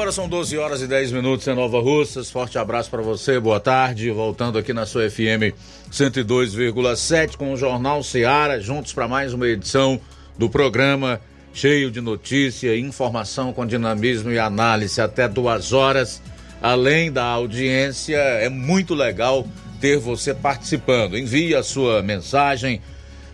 Agora são 12 horas e 10 minutos em Nova Russas. Forte abraço para você, boa tarde. Voltando aqui na sua FM 102,7 com o Jornal Seara, juntos para mais uma edição do programa cheio de notícia, informação com dinamismo e análise até duas horas. Além da audiência, é muito legal ter você participando. Envie a sua mensagem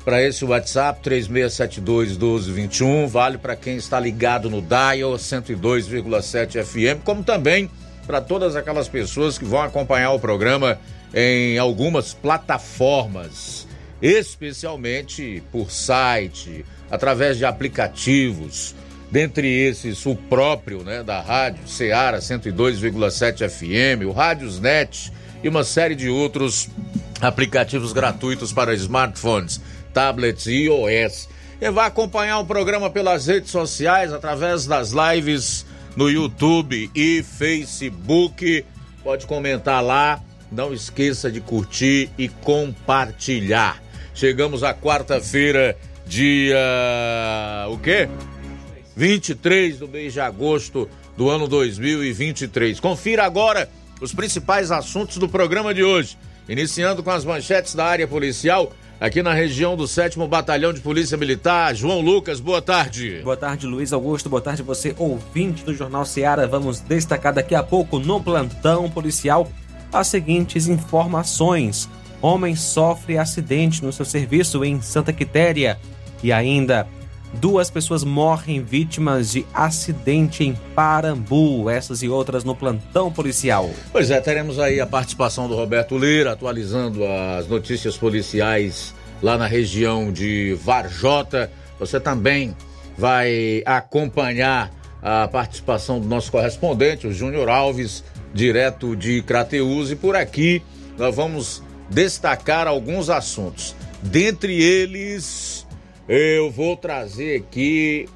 para esse WhatsApp 3672 1221, vale para quem está ligado no dial 102,7 FM, como também para todas aquelas pessoas que vão acompanhar o programa em algumas plataformas, especialmente por site, através de aplicativos, dentre esses o próprio, né, da rádio Ceará 102,7 FM, o Rádiosnet e uma série de outros aplicativos gratuitos para smartphones tablets e iOS. E vai acompanhar o programa pelas redes sociais, através das lives no YouTube e Facebook. Pode comentar lá. Não esqueça de curtir e compartilhar. Chegamos à quarta-feira, dia. O quê? 23 do mês de agosto do ano 2023. Confira agora os principais assuntos do programa de hoje. Iniciando com as manchetes da área policial aqui na região do 7 Batalhão de Polícia Militar. João Lucas, boa tarde. Boa tarde, Luiz Augusto. Boa tarde, você ouvinte do Jornal Seara. Vamos destacar daqui a pouco no plantão policial as seguintes informações. Homem sofre acidente no seu serviço em Santa Quitéria. E ainda, duas pessoas morrem vítimas de acidente em Parambu. Essas e outras no plantão policial. Pois é, teremos aí a participação do Roberto Lira atualizando as notícias policiais lá na região de Varjota. Você também vai acompanhar a participação do nosso correspondente, o Júnior Alves, direto de Crateus. E por aqui nós vamos destacar alguns assuntos. Dentre eles, eu vou trazer aqui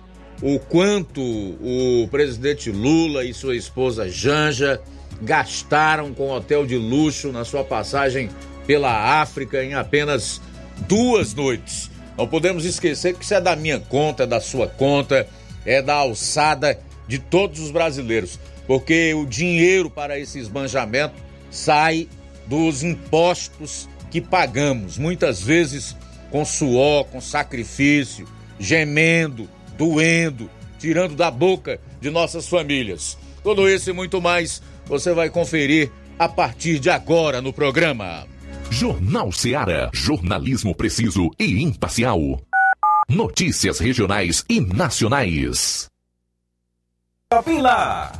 o quanto o presidente Lula e sua esposa Janja gastaram com hotel de luxo na sua passagem pela África em apenas duas noites. Não podemos esquecer que isso é da minha conta, é da sua conta, é da alçada de todos os brasileiros, porque o dinheiro para esse esbanjamento sai dos impostos que pagamos, muitas vezes com suor, com sacrifício, gemendo, doendo, tirando da boca de nossas famílias. Tudo isso e muito mais você vai conferir a partir de agora no programa. Jornal Seara. Jornalismo preciso e imparcial. Notícias regionais e nacionais. Lá.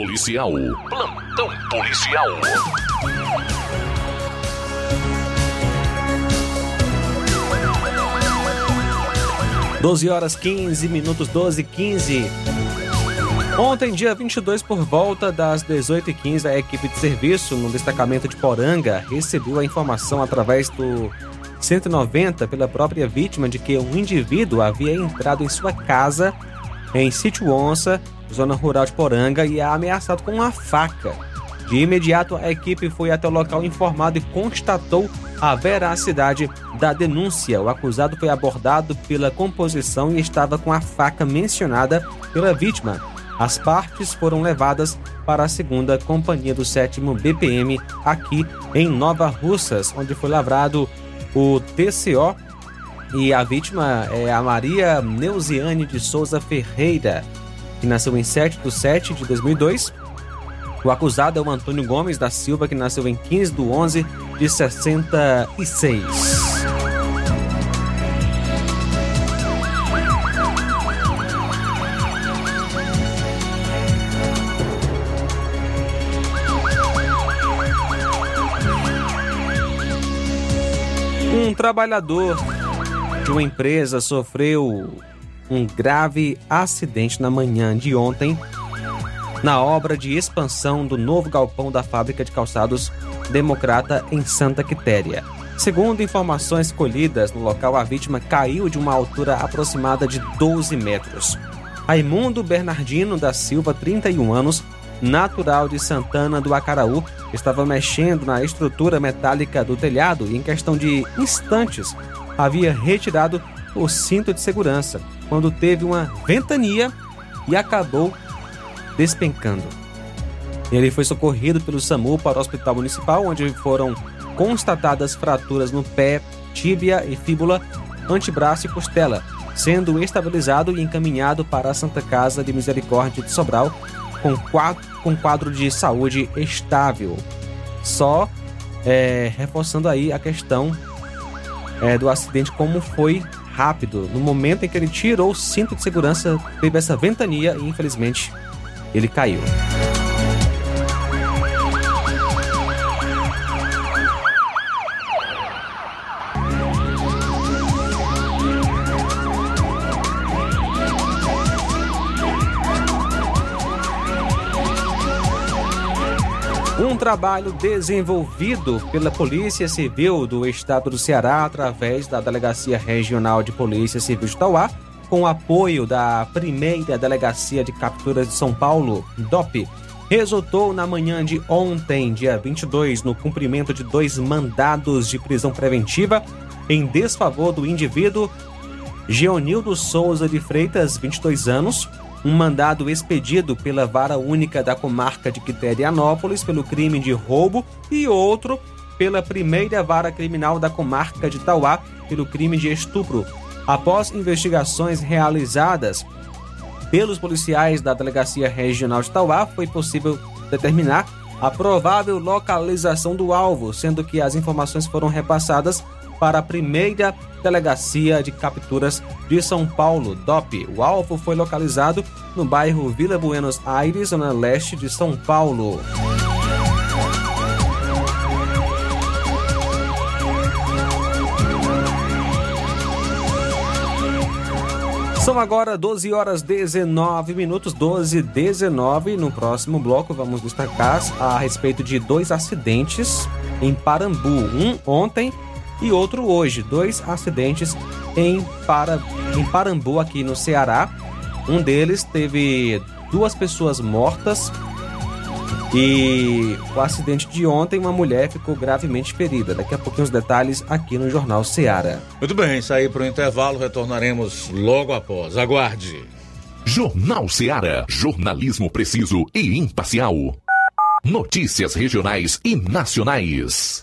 Policial. Plantão policial. 12 horas 15 minutos, 12 e 15. Ontem, dia 22, por volta das 18h15, a equipe de serviço no destacamento de Poranga recebeu a informação através do 190 pela própria vítima de que um indivíduo havia entrado em sua casa em Sítio Onça, zona rural de Poranga, e a ameaçado com uma faca. De imediato, a equipe foi até o local informado e constatou a veracidade da denúncia. O acusado foi abordado pela composição e estava com a faca mencionada pela vítima. As partes foram levadas para a segunda companhia do sétimo BPM aqui em Nova Russas, onde foi lavrado o TCO e a vítima é a Maria Neuziane de Souza Ferreira, que nasceu em 7 de 7 de 2002. O acusado é o Antônio Gomes da Silva, que nasceu em 15 de 11 de 66. Um trabalhador de uma empresa sofreu um grave acidente na manhã de ontem na obra de expansão do novo galpão da fábrica de calçados Democrata em Santa Quitéria. Segundo informações colhidas no local, a vítima caiu de uma altura aproximada de 12 metros. Raimundo Bernardino da Silva, 31 anos, natural de Santana do Acaraú, estava mexendo na estrutura metálica do telhado e, em questão de instantes, havia retirado o cinto de segurança quando teve uma ventania e acabou despencando. Ele foi socorrido pelo SAMU para o hospital municipal, onde foram constatadas fraturas no pé, tíbia e fíbula, antebraço e costela, sendo estabilizado e encaminhado para a Santa Casa de Misericórdia de Sobral com quadro, com quadro de saúde estável. Só é, reforçando aí a questão é, do acidente, como foi rápido. No momento em que ele tirou o cinto de segurança, teve essa ventania e infelizmente ele caiu. Trabalho desenvolvido pela Polícia Civil do Estado do Ceará através da Delegacia Regional de Polícia Civil de Tauá, com apoio da primeira Delegacia de Capturas de São Paulo, DOP, resultou na manhã de ontem, dia 22, no cumprimento de dois mandados de prisão preventiva em desfavor do indivíduo Geonildo Souza de Freitas, 22 anos, um mandado expedido pela Vara Única da Comarca de Quiterianópolis pelo crime de roubo e outro pela primeira Vara Criminal da Comarca de Tauá pelo crime de estupro. Após investigações realizadas pelos policiais da Delegacia Regional de Tauá, foi possível determinar a provável localização do alvo, sendo que as informações foram repassadas para a primeira Delegacia de Capturas de São Paulo, DOP. O alvo foi localizado no bairro Vila Buenos Aires, zona leste de São Paulo. São agora 12 horas 19 minutos, 12 e 19. No próximo bloco, vamos destacar a respeito de dois acidentes em Parambu. Um ontem e outro hoje. Dois acidentes em, Para... em Parambu, aqui no Ceará. Um deles teve duas pessoas mortas e o acidente de ontem, uma mulher ficou gravemente ferida. Daqui a pouquinho os detalhes aqui no Jornal Seara. Muito bem, sair para o intervalo, retornaremos logo após. Aguarde. Jornal Seara. Jornalismo preciso e imparcial. Notícias regionais e nacionais.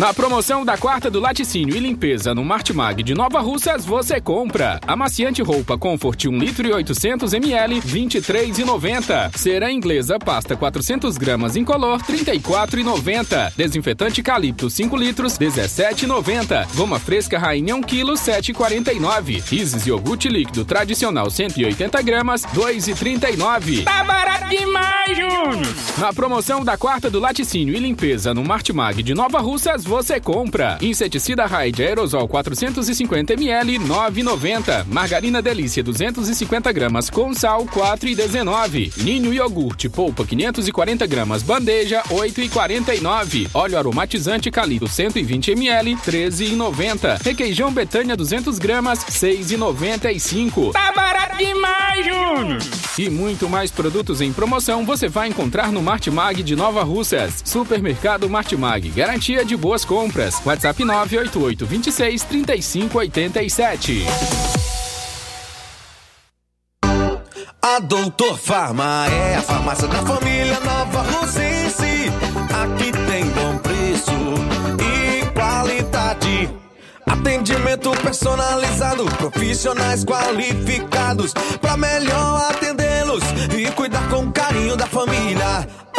Na promoção da quarta do laticínio e limpeza no Martimag de Nova Russas, você compra amaciante roupa Comfort 1 litro e 800 ml, 23,90. Cera inglesa pasta 400 gramas incolor, 34,90. Desinfetante Calipto 5 litros, 17,90. Goma fresca Rainha 1 kg, 7,49. Isis iogurte líquido tradicional 180 gramas, 2,39. Tá barato demais, Júnior! Na promoção da quarta do laticínio e limpeza no Martimag de Nova Russas, você compra. Inseticida Raid aerosol 450 ml 9,90. Margarina Delícia 250 gramas com sal 4,19. Ninho iogurte polpa 540 gramas bandeja 8,49. Óleo aromatizante Calito 120 ml 13,90. Requeijão Betânia 200 gramas 6,95. Tá barato demais, Júnior! E muito mais produtos em promoção você vai encontrar no Martimag de Nova Russas. Supermercado Martimag, garantia de boas compras. WhatsApp 988 26 35 87. A Doutor Farma é a farmácia da família Nova Rosense. Aqui tem bom preço e qualidade. Atendimento personalizado, profissionais qualificados para melhor atendê-los e cuidar com carinho da família.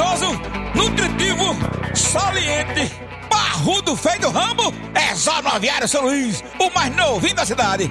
gostoso, nutritivo, saliente, barrudo feio do ramo, é só no Aviário São Luís, o mais novinho da cidade.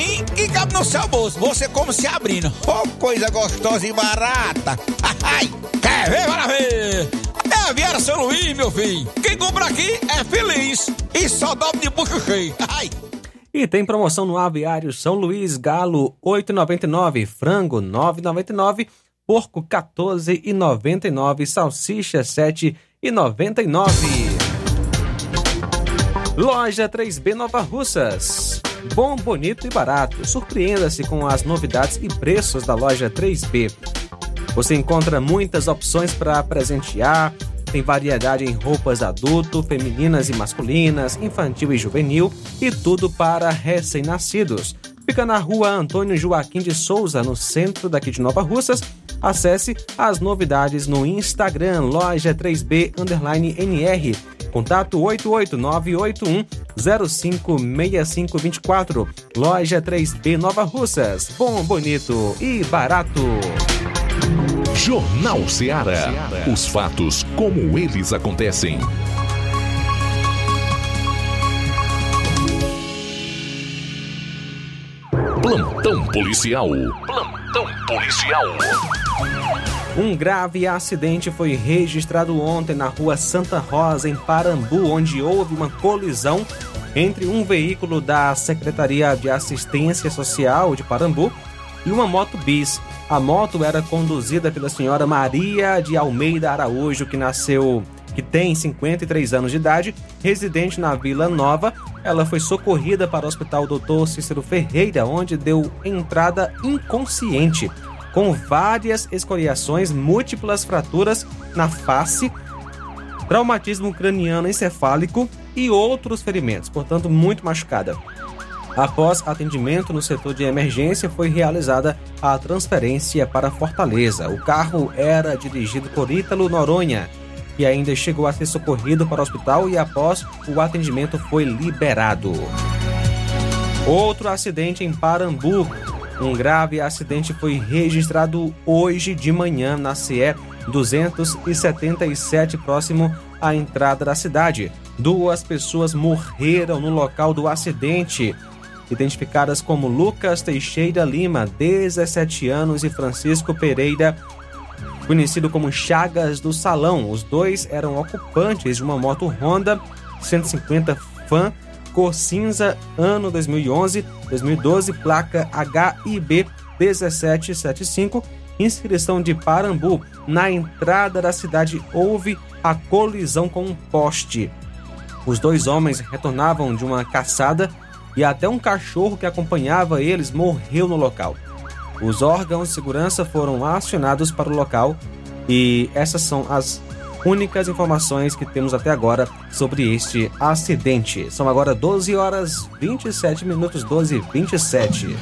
precinho que cabe no seu bolso. Você como se abrindo. Oh, coisa gostosa e barata. Ai, quer ver, para ver. É Aviário São Luís, meu filho. Quem compra aqui é feliz. E só dobra de bucho cheio. Ai. E tem promoção no Aviário São Luís, galo 8,99, frango 9,99, porco 14,99, salsicha 7,99. Loja 3B Nova Russas. Bom, bonito e barato. Surpreenda-se com as novidades e preços da loja 3B. Você encontra muitas opções para presentear, tem variedade em roupas adulto, femininas e masculinas, infantil e juvenil e tudo para recém-nascidos. Fica na rua Antônio Joaquim de Souza, no centro daqui de Nova Russas. Acesse as novidades no Instagram, loja 3B underline NR. Contato 88981056524. Loja 3B Nova Russas. Bom, bonito e barato. Jornal Ceará. Os fatos como eles acontecem. Plantão policial. Plantão policial. Um grave acidente foi registrado ontem na rua Santa Rosa, em Parambu, onde houve uma colisão entre um veículo da Secretaria de Assistência Social de Parambu e uma moto bis. A moto era conduzida pela senhora Maria de Almeida Araújo, que nasceu, que tem 53 anos de idade, residente na Vila Nova. Ela foi socorrida para o Hospital Dr. Cícero Ferreira, onde deu entrada inconsciente, com várias escoriações, múltiplas fraturas na face, traumatismo craniano encefálico e outros ferimentos, portanto, muito machucada. Após atendimento no setor de emergência, foi realizada a transferência para Fortaleza. O carro era dirigido por Ítalo Noronha e ainda chegou a ser socorrido para o hospital e após o atendimento foi liberado. Outro acidente em Parambu. Um grave acidente foi registrado hoje de manhã na CE 277, próximo à entrada da cidade. Duas pessoas morreram no local do acidente identificadas como Lucas Teixeira Lima, 17 anos, e Francisco Pereira, conhecido como Chagas do Salão. Os dois eram ocupantes de uma moto Honda 150 Fan, cor cinza, ano 2011, 2012, placa HIB 1775, inscrição de Parambu. Na entrada da cidade houve a colisão com um poste. Os dois homens retornavam de uma caçada e até um cachorro que acompanhava eles morreu no local. Os órgãos de segurança foram acionados para o local e essas são as únicas informações que temos até agora sobre este acidente. São agora 12 horas 27 minutos, 12 e 27.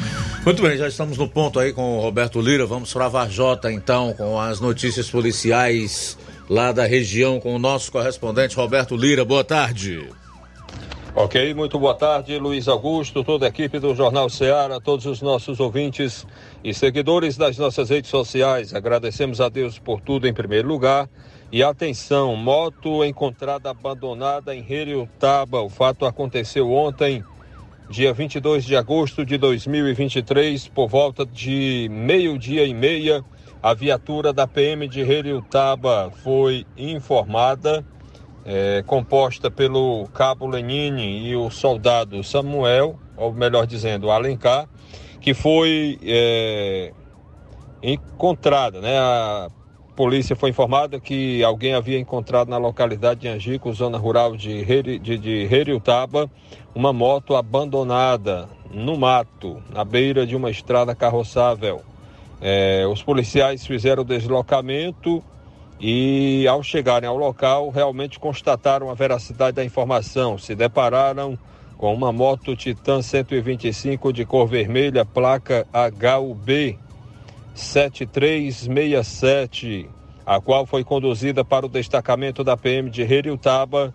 Muito bem, já estamos no ponto aí com o Roberto Lira. Vamos para a Varjota então com as notícias policiais lá da região com o nosso correspondente Roberto Lira. Boa tarde. Ok, muito boa tarde, Luiz Augusto, toda a equipe do Jornal Ceará, todos os nossos ouvintes e seguidores das nossas redes sociais. Agradecemos a Deus por tudo em primeiro lugar. E atenção, moto encontrada abandonada em Heriotaba. O fato aconteceu ontem, dia 22 de agosto de 2023, por volta de meio-dia e meia, A viatura da PM de Heriutaba foi informada, é, composta pelo cabo Lenine e o soldado Samuel, ou melhor dizendo, Alencar, que foi é, encontrada, né? A polícia foi informada que alguém havia encontrado na localidade de Angico, zona rural de, Heri, Heriutaba, uma moto abandonada no mato, na beira de uma estrada carroçável. É, os policiais fizeram o deslocamento e, ao chegarem ao local, realmente constataram a veracidade da informação. Se depararam com uma moto Titan 125 de cor vermelha, placa HUB 7367, a qual foi conduzida para o destacamento da PM de Heriutaba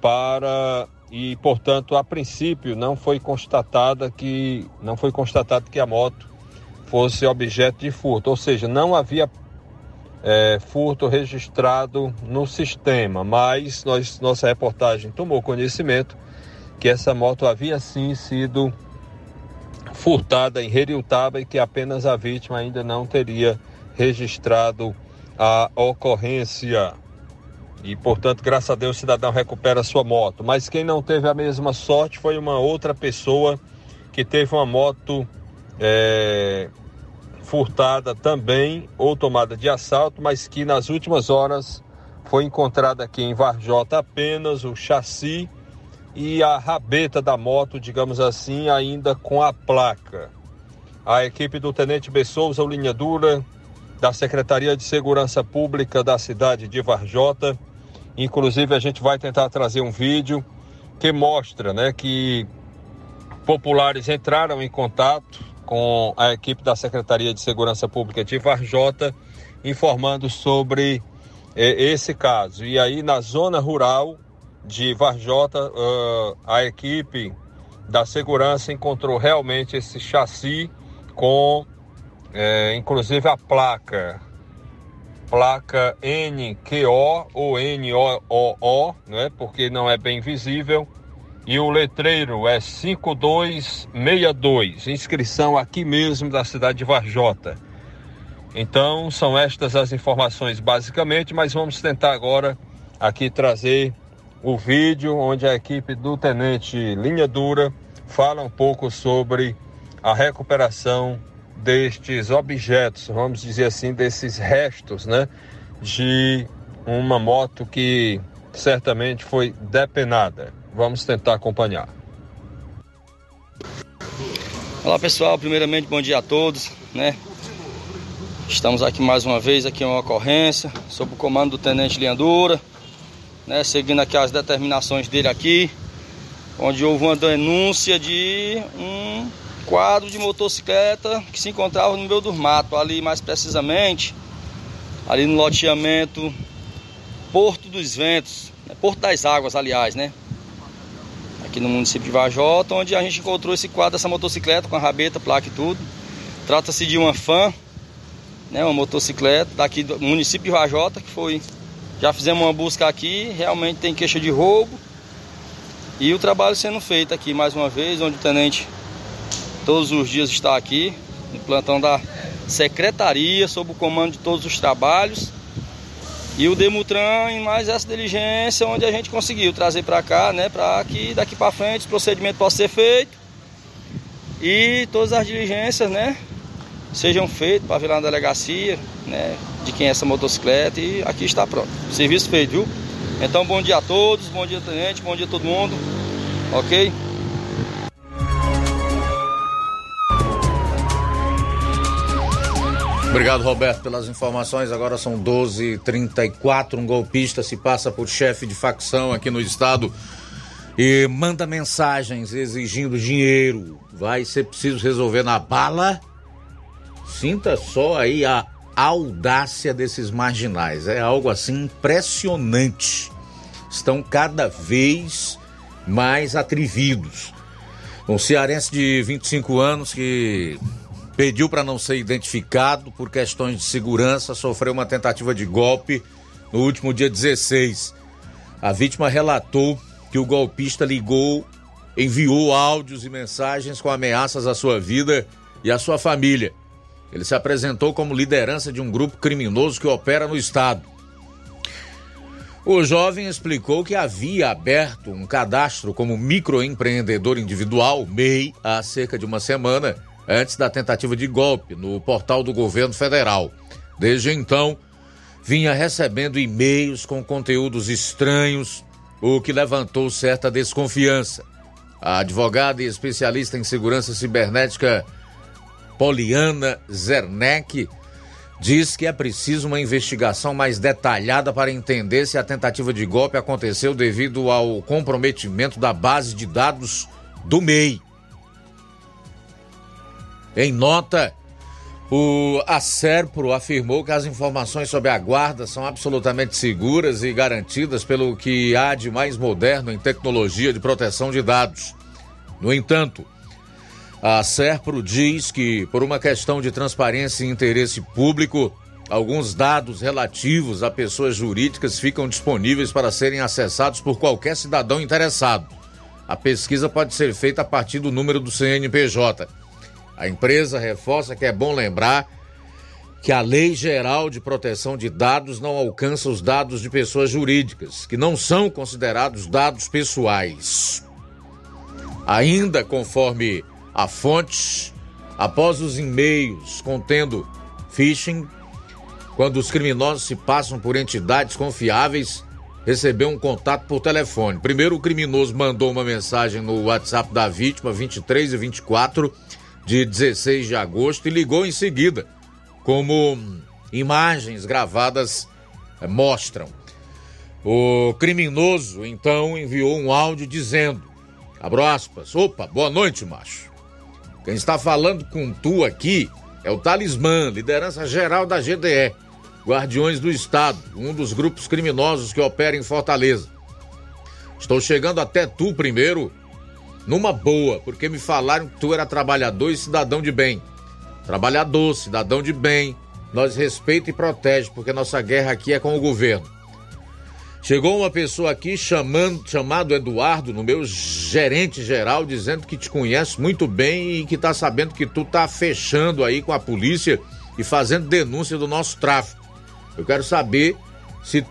para e, portanto, a princípio não foi constatada que não foi constatado que a moto fosse objeto de furto, ou seja, não havia é, furto registrado no sistema, mas nós, nossa reportagem tomou conhecimento que essa moto havia sim sido furtada em Heriutaba e que apenas a vítima ainda não teria registrado a ocorrência. E, portanto, graças a Deus, o cidadão recupera sua moto. Mas quem não teve a mesma sorte foi uma outra pessoa que teve uma moto é, furtada também, ou tomada de assalto, mas que nas últimas horas foi encontrada aqui em Varjota apenas o chassi e a rabeta da moto, digamos assim, ainda com a placa. A equipe do Tenente B. Souza, o Linha Dura, da Secretaria de Segurança Pública da cidade de Varjota. Inclusive, a gente vai tentar trazer um vídeo que mostra né, que populares entraram em contato com a equipe da Secretaria de Segurança Pública de Varjota, informando sobre eh, esse caso. E aí, na zona rural, de Varjota, uh, a equipe da segurança encontrou realmente esse chassi com, é, inclusive, a placa, placa NQO ou NOOO, né, porque não é bem visível, e o letreiro é 5262, inscrição aqui mesmo da cidade de Varjota. Então, são estas as informações basicamente, mas vamos tentar agora aqui trazer o vídeo onde a equipe do Tenente Linha Dura fala um pouco sobre a recuperação destes objetos, vamos dizer assim, desses restos, né, de uma moto que certamente foi depenada. Vamos tentar acompanhar. Olá pessoal, primeiramente bom dia a todos, né? Estamos aqui mais uma vez aqui em uma ocorrência sob o comando do Tenente Linha Dura né, seguindo aqui as determinações dele aqui, onde houve uma denúncia de um quadro de motocicleta que se encontrava no meio do mato, ali mais precisamente, ali no loteamento Porto dos Ventos, né, Porto das Águas, aliás, né? Aqui no município de Vajota, onde a gente encontrou esse quadro dessa motocicleta com a rabeta, placa e tudo. Trata-se de uma fã, né, uma motocicleta daqui do município de Vajota, que foi já fizemos uma busca aqui, realmente tem queixa de roubo. E o trabalho sendo feito aqui mais uma vez, onde o tenente todos os dias está aqui, no plantão da secretaria, sob o comando de todos os trabalhos. E o Demutran em mais essa diligência, onde a gente conseguiu trazer para cá, né, para que daqui para frente o procedimento possa ser feito. E todas as diligências, né, sejam feitas para virar na delegacia, né, de quem é essa motocicleta e aqui está pronto. Serviço feito, viu? Então bom dia a todos, bom dia tenente, bom dia a todo mundo. Ok? Obrigado, Roberto, pelas informações. Agora são 12h34. Um golpista se passa por chefe de facção aqui no estado e manda mensagens exigindo dinheiro. Vai ser preciso resolver na bala. Sinta só aí a audácia desses marginais. É algo assim impressionante. Estão cada vez mais atrevidos. Um cearense de 25 anos que pediu para não ser identificado por questões de segurança sofreu uma tentativa de golpe no último dia 16. A vítima relatou que o golpista ligou, enviou áudios e mensagens com ameaças à sua vida e à sua família Ele se apresentou como liderança de um grupo criminoso que opera no estado. O jovem explicou que havia aberto um cadastro como microempreendedor individual, MEI, há cerca de uma semana antes da tentativa de golpe no portal do governo federal. Desde então, vinha recebendo e-mails com conteúdos estranhos, o que levantou certa desconfiança. A advogada e especialista em segurança cibernética Poliana Zerneck diz que é preciso uma investigação mais detalhada para entender se a tentativa de golpe aconteceu devido ao comprometimento da base de dados do MEI. Em nota, o Acerpro afirmou que as informações sobre a guarda são absolutamente seguras e garantidas pelo que há de mais moderno em tecnologia de proteção de dados. No entanto, a Serpro diz que, por uma questão de transparência e interesse público, alguns dados relativos a pessoas jurídicas ficam disponíveis para serem acessados por qualquer cidadão interessado. A pesquisa pode ser feita a partir do número do CNPJ. A empresa reforça que é bom lembrar que a Lei Geral de Proteção de Dados não alcança os dados de pessoas jurídicas, que não são considerados dados pessoais. Ainda conforme a fonte, após os e-mails contendo phishing, quando os criminosos se passam por entidades confiáveis, recebeu um contato por telefone. Primeiro, o criminoso mandou uma mensagem no WhatsApp da vítima, 23 e 24 de 16 de agosto, e ligou em seguida, como imagens gravadas eh, mostram. O criminoso então enviou um áudio dizendo: abro aspas, opa, boa noite, macho. Quem está falando com tu aqui é o Talismã, liderança geral da GDE, Guardiões do Estado, um dos grupos criminosos que opera em Fortaleza. Estou chegando até tu primeiro, numa boa, porque me falaram que tu era trabalhador e cidadão de bem. Trabalhador, cidadão de bem, nós respeita e protege, porque nossa guerra aqui é com o governo. Chegou uma pessoa aqui chamando, chamado Eduardo, no meu gerente geral, dizendo que te conhece muito bem e que tá sabendo que tu tá fechando aí com a polícia e fazendo denúncia do nosso tráfico. Eu quero saber se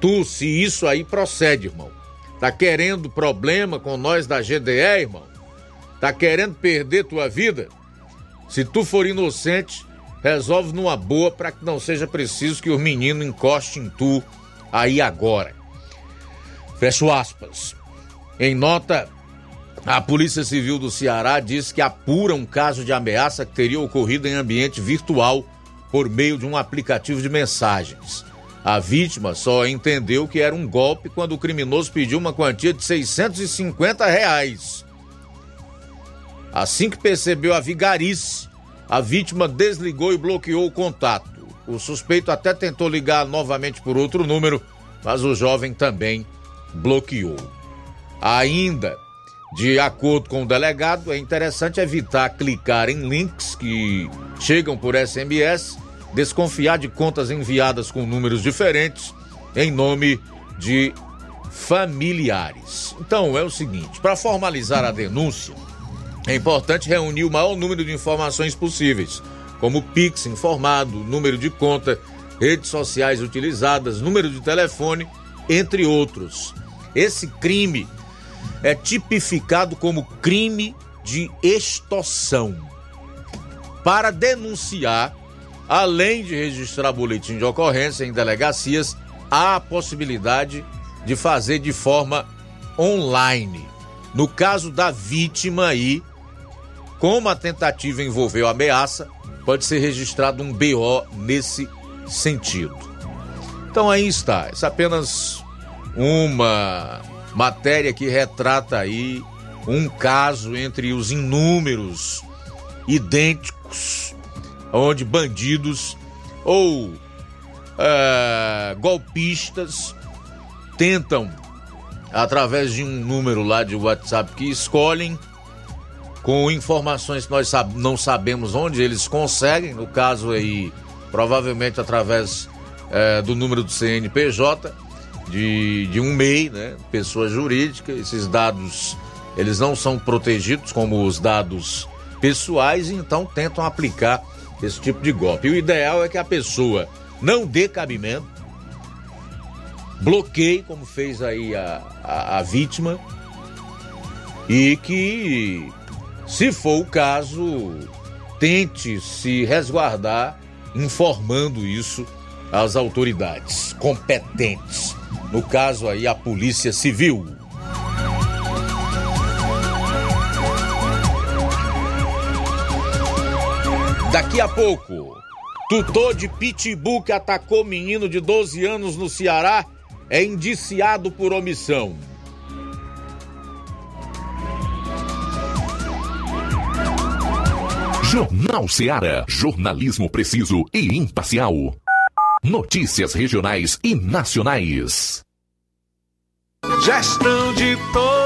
tu, se isso aí procede, irmão. Tá querendo problema com nós da GDE, irmão? Tá querendo perder tua vida? Se tu for inocente, resolve numa boa para que não seja preciso que os meninos encostem em tu aí agora. Fecho aspas. Em nota, a Polícia Civil do Ceará diz que apura um caso de ameaça que teria ocorrido em ambiente virtual por meio de um aplicativo de mensagens. A vítima só entendeu que era um golpe quando o criminoso pediu uma quantia de 650 reais. Assim que percebeu a vigarice, a vítima desligou e bloqueou o contato. O suspeito até tentou ligar novamente por outro número, mas o jovem também bloqueou. Ainda, de acordo com o delegado, é interessante evitar clicar em links que chegam por SMS, desconfiar de contas enviadas com números diferentes em nome de familiares. Então é o seguinte: para formalizar a denúncia, é importante reunir o maior número de informações possíveis como Pix informado, número de conta, redes sociais utilizadas, número de telefone, entre outros. Esse crime é tipificado como crime de extorsão. Para denunciar, além de registrar boletim de ocorrência em delegacias, há a possibilidade de fazer de forma online. No caso da vítima aí, como a tentativa envolveu ameaça, pode ser registrado um BO nesse sentido. Então aí está, é apenas uma matéria que retrata aí um caso entre os inúmeros idênticos, onde bandidos ou é, golpistas tentam, através de um número lá de WhatsApp que escolhem, com informações que nós sab não sabemos onde eles conseguem, no caso aí, provavelmente através é, do número do CNPJ, de, de um MEI, né? Pessoa jurídica, esses dados eles não são protegidos como os dados pessoais, então tentam aplicar esse tipo de golpe. O ideal é que a pessoa não dê cabimento, bloqueie, como fez aí a, a, a vítima, e que, se for o caso, tente se resguardar informando isso às autoridades competentes. No caso aí, a Polícia Civil. Daqui a pouco, tutor de Pitbull que atacou menino de 12 anos no Ceará é indiciado por omissão. Jornal Ceará, jornalismo preciso e imparcial. Notícias regionais e nacionais. Gestão de todos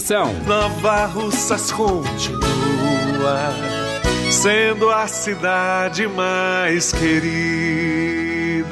Nova Russas continua sendo a cidade mais querida.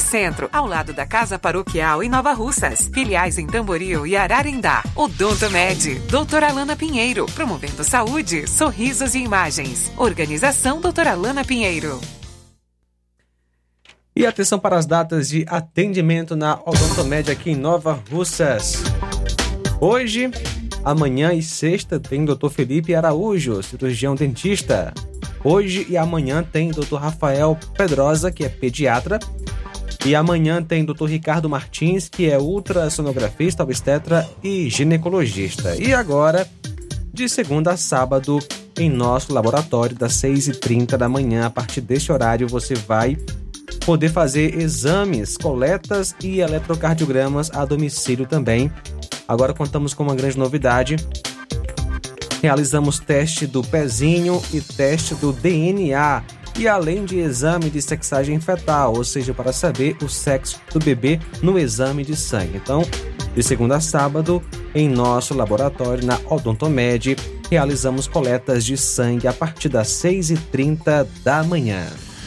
Centro, ao lado da Casa Paroquial em Nova Russas. Filiais em Tamboril e Ararindá. Odonto Med, doutora Alana Pinheiro, promovendo saúde, sorrisos e imagens. Organização doutora Alana Pinheiro. E atenção para as datas de atendimento na Odontomed aqui em Nova Russas. Hoje, amanhã e sexta tem Dr. Felipe Araújo, cirurgião dentista. Hoje e amanhã tem Dr. Rafael Pedrosa, que é pediatra. E amanhã tem Dr. Ricardo Martins, que é ultrassonografista, obstetra e ginecologista. E agora, de segunda a sábado, em nosso laboratório, das 6h30 da manhã, a partir deste horário, você vai poder fazer exames, coletas e eletrocardiogramas a domicílio também. Agora contamos com uma grande novidade. Realizamos teste do pezinho e teste do DNA. E além de exame de sexagem fetal, ou seja, para saber o sexo do bebê no exame de sangue. Então, de segunda a sábado, em nosso laboratório na Odontomed, realizamos coletas de sangue a partir das 6h30 da manhã.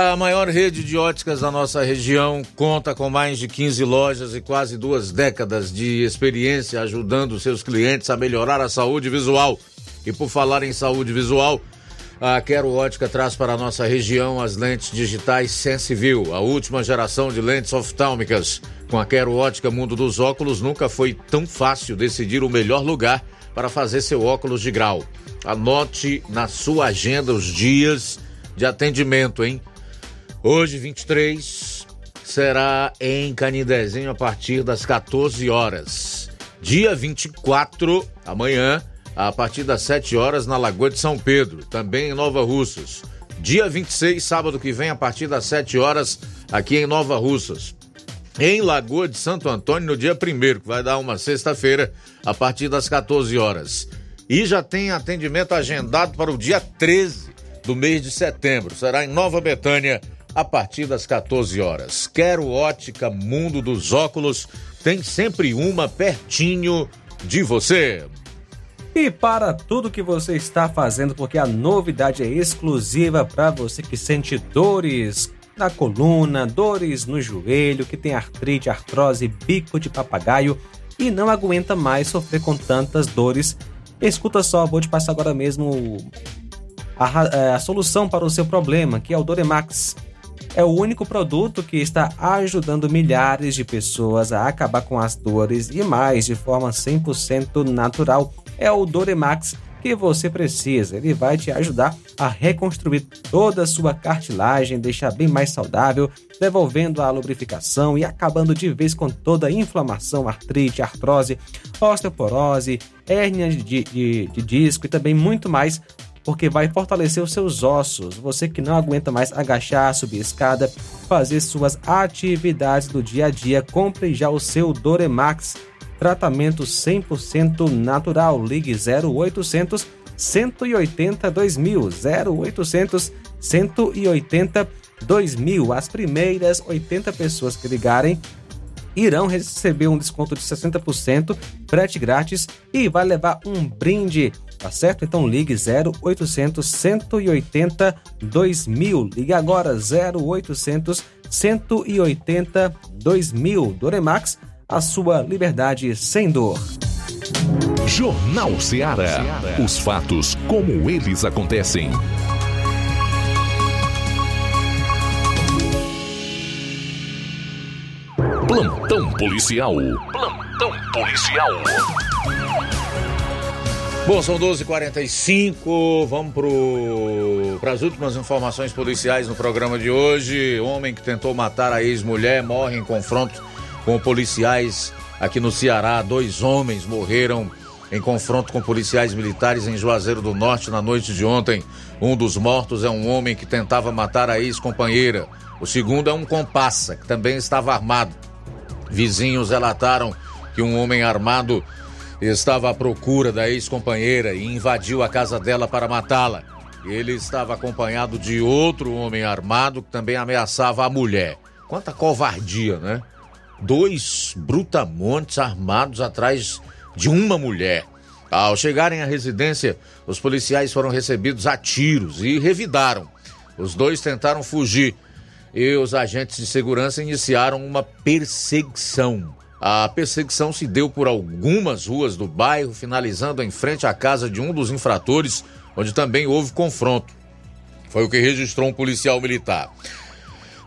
A maior rede de óticas da nossa região conta com mais de 15 lojas e quase duas décadas de experiência ajudando seus clientes a melhorar a saúde visual. E por falar em saúde visual, a Quero Ótica traz para a nossa região as lentes digitais Sensiview, a última geração de lentes oftálmicas. Com a Quero Ótica Mundo dos Óculos, nunca foi tão fácil decidir o melhor lugar para fazer seu óculos de grau. Anote na sua agenda os dias de atendimento, hein? Hoje, 23, será em Canidezinho a partir das 14 horas. Dia 24, amanhã, a partir das 7 horas na Lagoa de São Pedro, também em Nova Russas. Dia 26, sábado que vem, a partir das 7 horas, aqui em Nova Russas. Em Lagoa de Santo Antônio, no dia 1 que vai dar uma sexta-feira, a partir das 14 horas. E já tem atendimento agendado para o dia 13 do mês de setembro. Será em Nova Betânia, a partir das 14 horas. Quero ótica Mundo dos Óculos, tem sempre uma pertinho de você. e para tudo que você está fazendo, porque a novidade é exclusiva para você que sente dores na coluna, dores no joelho, que tem artrite, artrose, bico de papagaio e não aguenta mais sofrer com tantas dores. Escuta só, vou te passar agora mesmo a, é, a solução para o seu problema, que é o Doremax. É o único produto que está ajudando milhares de pessoas a acabar com as dores e mais de forma 100% natural. É o Doremax que você precisa. Ele vai te ajudar a reconstruir toda a sua cartilagem, deixar bem mais saudável, devolvendo a lubrificação e acabando de vez com toda a inflamação, artrite, artrose, osteoporose, hérnia de, de, de disco e também muito mais porque vai fortalecer os seus ossos. Você que não aguenta mais agachar, subir escada, fazer suas atividades do dia a dia, compre já o seu Doremax. Tratamento 100% natural. Ligue 0800 180 2000 0800 180 2000. As primeiras 80 pessoas que ligarem irão receber um desconto de 60%, frete grátis e vai levar um brinde, tá certo? Então ligue 0800 180 2000. Ligue agora 0800 180 2000. Doremax, a sua liberdade sem dor. Jornal Ceará. Os fatos como eles acontecem. Plantão policial. Plantão policial. Bom, são 12h45. Vamos para as últimas informações policiais no programa de hoje. Homem que tentou matar a ex-mulher morre em confronto com policiais aqui no Ceará. Dois homens morreram em confronto com policiais militares em Juazeiro do Norte na noite de ontem. Um dos mortos é um homem que tentava matar a ex-companheira. O segundo é um compassa, que também estava armado. Vizinhos relataram que um homem armado estava à procura da ex-companheira e invadiu a casa dela para matá-la. Ele estava acompanhado de outro homem armado que também ameaçava a mulher. Quanta covardia, né? Dois brutamontes armados atrás de uma mulher. Ao chegarem à residência, os policiais foram recebidos a tiros e revidaram. Os dois tentaram fugir e os agentes de segurança iniciaram uma perseguição. A perseguição se deu por algumas ruas do bairro, finalizando em frente à casa de um dos infratores, onde também houve confronto. Foi o que registrou um policial militar.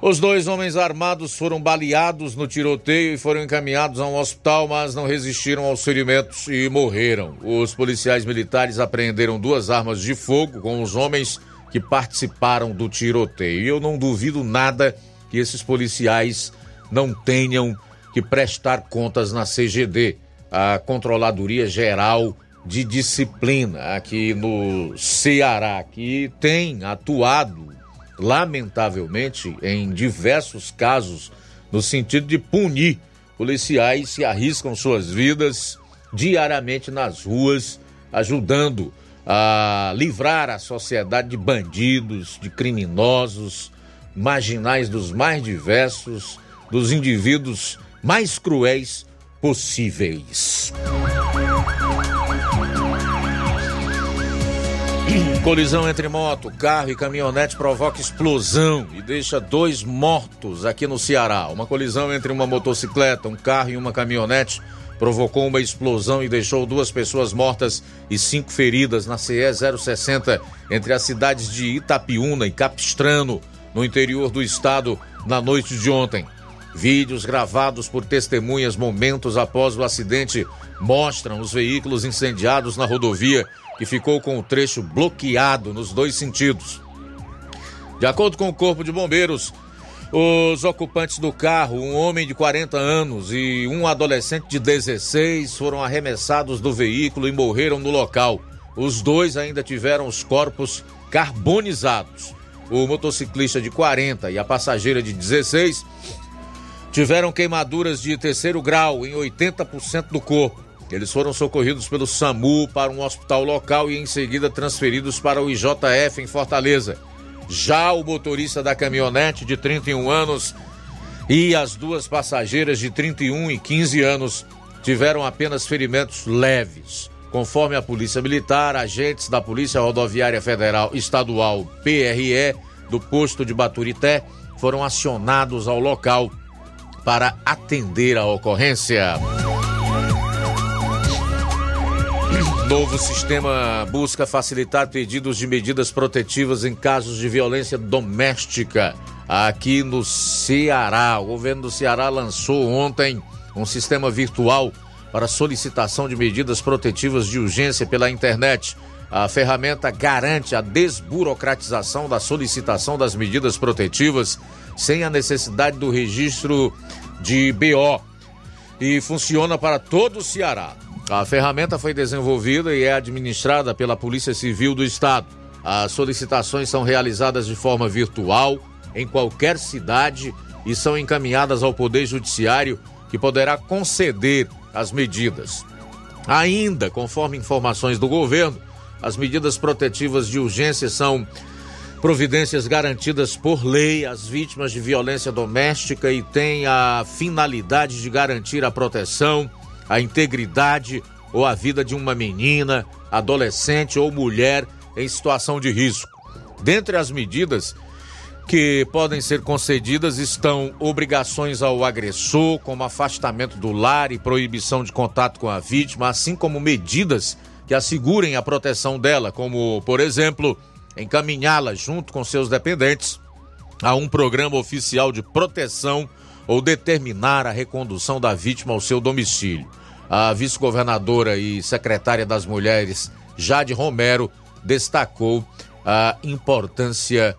Os dois homens armados foram baleados no tiroteio e foram encaminhados a um hospital, mas não resistiram aos ferimentos e morreram. Os policiais militares apreenderam duas armas de fogo com os homens que participaram do tiroteio. E eu não duvido nada que esses policiais não tenham que prestar contas na CGD, a Controladoria Geral de Disciplina, aqui no Ceará, que tem atuado, lamentavelmente, em diversos casos, no sentido de punir policiais que arriscam suas vidas diariamente nas ruas, ajudando a livrar a sociedade de bandidos, de criminosos, marginais dos mais diversos, dos indivíduos mais cruéis possíveis. Colisão entre moto, carro e caminhonete provoca explosão e deixa dois mortos aqui no Ceará. Uma colisão entre uma motocicleta, um carro e uma caminhonete provocou uma explosão e deixou duas pessoas mortas e cinco feridas na CE 060 entre as cidades de Itapiúna e Capistrano, no interior do estado, na noite de ontem. Vídeos gravados por testemunhas momentos após o acidente mostram os veículos incendiados na rodovia, que ficou com o trecho bloqueado nos dois sentidos. De acordo com o Corpo de Bombeiros, os ocupantes do carro, um homem de 40 anos e um adolescente de 16, foram arremessados do veículo e morreram no local. Os dois ainda tiveram os corpos carbonizados. O motociclista de 40 e a passageira de 16 tiveram queimaduras de terceiro grau em 80% do corpo. Eles foram socorridos pelo SAMU para um hospital local e em seguida transferidos para o IJF em Fortaleza. Já o motorista da caminhonete de 31 anos e as duas passageiras de 31 e 15 anos tiveram apenas ferimentos leves. Conforme a Polícia Militar, agentes da Polícia Rodoviária Federal Estadual PRE do posto de Baturité foram acionados ao local para atender a ocorrência. Novo sistema busca facilitar pedidos de medidas protetivas em casos de violência doméstica aqui no Ceará. O governo do Ceará lançou ontem um sistema virtual para solicitação de medidas protetivas de urgência pela internet. A ferramenta garante a desburocratização da solicitação das medidas protetivas sem a necessidade do registro de BO e funciona para todo o Ceará. A ferramenta foi desenvolvida e é administrada pela Polícia Civil do Estado. As solicitações são realizadas de forma virtual em qualquer cidade e são encaminhadas ao Poder Judiciário, que poderá conceder as medidas. Ainda, conforme informações do governo, as medidas protetivas de urgência são providências garantidas por lei às vítimas de violência doméstica e têm a finalidade de garantir a proteção, a integridade ou a vida de uma menina, adolescente ou mulher em situação de risco. Dentre as medidas que podem ser concedidas estão obrigações ao agressor, como afastamento do lar e proibição de contato com a vítima, assim como medidas que assegurem a proteção dela, como, por exemplo, encaminhá-la junto com seus dependentes a um programa oficial de proteção ou determinar a recondução da vítima ao seu domicílio. A vice-governadora e secretária das Mulheres, Jade Romero, destacou a importância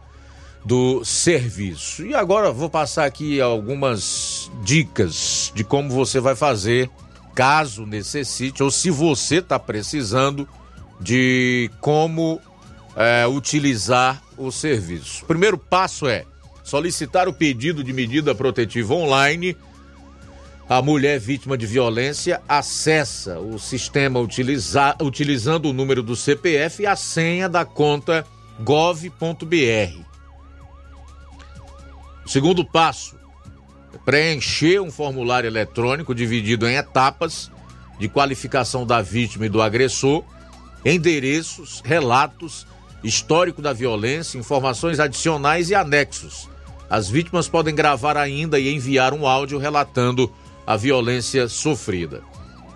do serviço. E agora vou passar aqui algumas dicas de como você vai fazer caso necessite ou se você está precisando de como é, utilizar o serviço. O primeiro passo é solicitar o pedido de medida protetiva online. A mulher vítima de violência acessa o sistema utiliza, utilizando o número do CPF e a senha da conta gov.br. Segundo passo é preencher um formulário eletrônico dividido em etapas de qualificação da vítima e do agressor, endereços, relatos, histórico da violência, informações adicionais e anexos. As vítimas podem gravar ainda e enviar um áudio relatando a violência sofrida.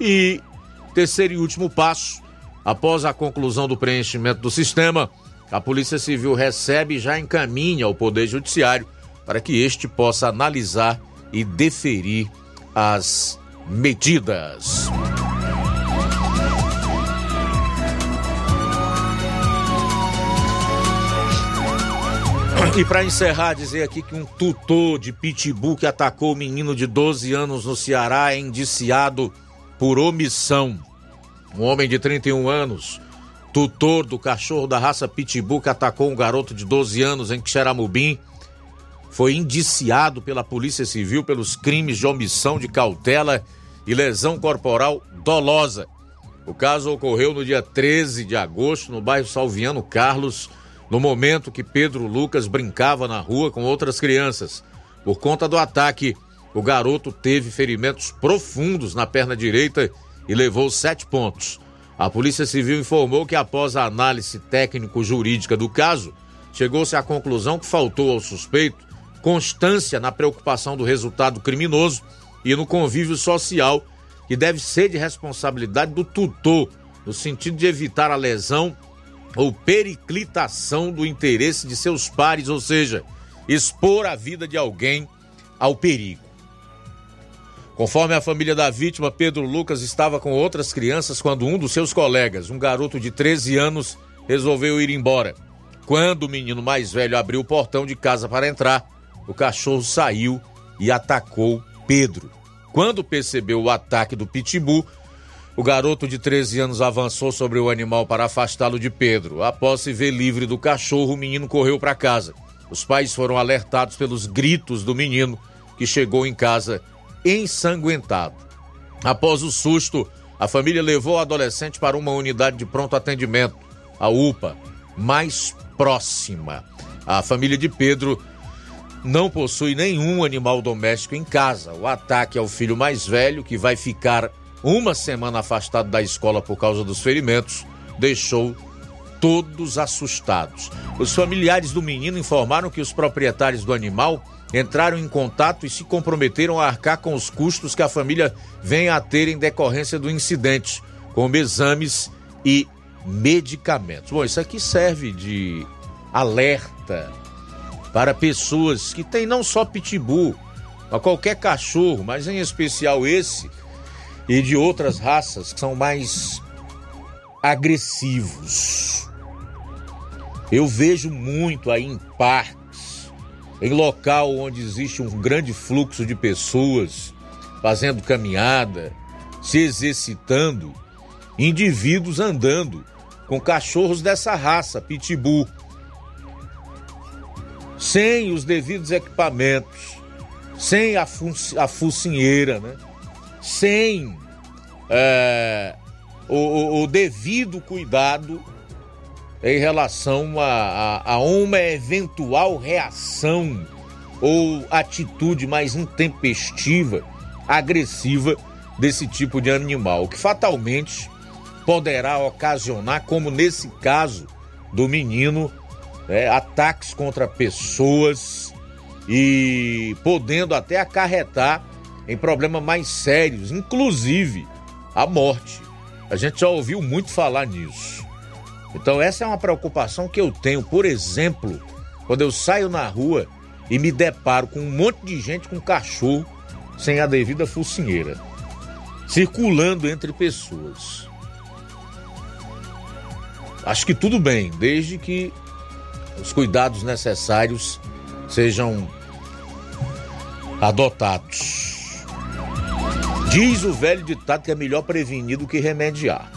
E terceiro e último passo, após a conclusão do preenchimento do sistema, a Polícia Civil recebe e já encaminha ao Poder Judiciário para que este possa analisar e deferir as medidas. E para encerrar, dizer aqui que um tutor de pitbull que atacou o menino de 12 anos no Ceará é indiciado por omissão. Um homem de 31 anos, tutor do cachorro da raça pitbull que atacou um garoto de 12 anos em Xeramubim, foi indiciado pela Polícia Civil pelos crimes de omissão de cautela e lesão corporal dolosa. O caso ocorreu no dia 13 de agosto, no bairro Salviano Carlos, no momento que Pedro Lucas brincava na rua com outras crianças. Por conta do ataque, o garoto teve ferimentos profundos na perna direita e levou sete pontos. A Polícia Civil informou que, após a análise técnico-jurídica do caso, chegou-se à conclusão que faltou ao suspeito constância na preocupação do resultado criminoso e no convívio social, que deve ser de responsabilidade do tutor, no sentido de evitar a lesão ou periclitação do interesse de seus pares, ou seja, expor a vida de alguém ao perigo. Conforme a família da vítima, Pedro Lucas estava com outras crianças quando um dos seus colegas, um garoto de 13 anos, resolveu ir embora. Quando o menino mais velho abriu o portão de casa para entrar, o cachorro saiu e atacou Pedro. Quando percebeu o ataque do pitbull, o garoto de 13 anos avançou sobre o animal para afastá-lo de Pedro. Após se ver livre do cachorro, o menino correu para casa. Os pais foram alertados pelos gritos do menino, que chegou em casa ensanguentado. Após o susto, a família levou o adolescente para uma unidade de pronto atendimento, a UPA, mais próxima. A família de Pedro não possui nenhum animal doméstico em casa. O ataque ao filho mais velho, que vai ficar uma semana afastado da escola por causa dos ferimentos, deixou todos assustados. Os familiares do menino informaram que os proprietários do animal entraram em contato e se comprometeram a arcar com os custos que a família vem a ter em decorrência do incidente, como exames e medicamentos. Bom, isso aqui serve de alerta para pessoas que têm não só pitbull, mas qualquer cachorro, mas em especial esse e de outras raças que são mais agressivos. Eu vejo muito aí em parques, em local onde existe um grande fluxo de pessoas fazendo caminhada, se exercitando, indivíduos andando com cachorros dessa raça, pitbull, sem os devidos equipamentos, sem a, fu a focinheira, né? Sem é, o, o, devido cuidado em relação a, a, a uma eventual reação ou atitude mais intempestiva, agressiva desse tipo de animal, que fatalmente poderá ocasionar, como nesse caso do menino, é, ataques contra pessoas e podendo até acarretar em problemas mais sérios, inclusive a morte. A gente já ouviu muito falar nisso. Então, essa é uma preocupação que eu tenho, por exemplo, quando eu saio na rua e me deparo com um monte de gente com cachorro sem a devida focinheira, circulando entre pessoas. Acho que tudo bem, desde que os cuidados necessários sejam adotados. Diz o velho ditado que é melhor prevenir do que remediar.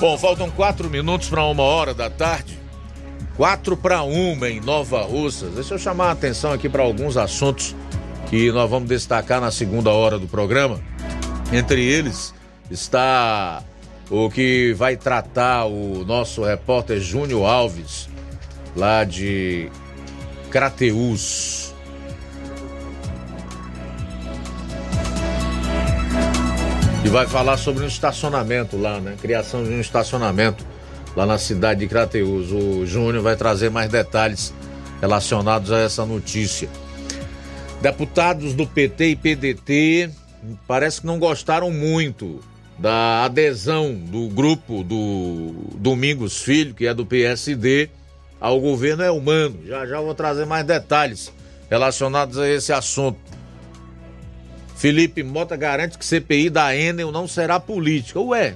Bom, faltam quatro minutos para uma hora da tarde. Quatro para uma em Nova Russa. Deixa eu chamar a atenção aqui para alguns assuntos que nós vamos destacar na segunda hora do programa. Entre eles está o que vai tratar o nosso repórter Júnior Alves, lá de Crateus. Vai falar sobre um estacionamento lá, né? Criação de um estacionamento lá na cidade de Crateus. O Júnior vai trazer mais detalhes relacionados a essa notícia. Deputados do PT e PDT parece que não gostaram muito da adesão do grupo do Domingos Filho, que é do PSD, ao governo é humano. Já já vou trazer mais detalhes relacionados a esse assunto. Felipe Mota garante que CPI da Enel não será política. Ué,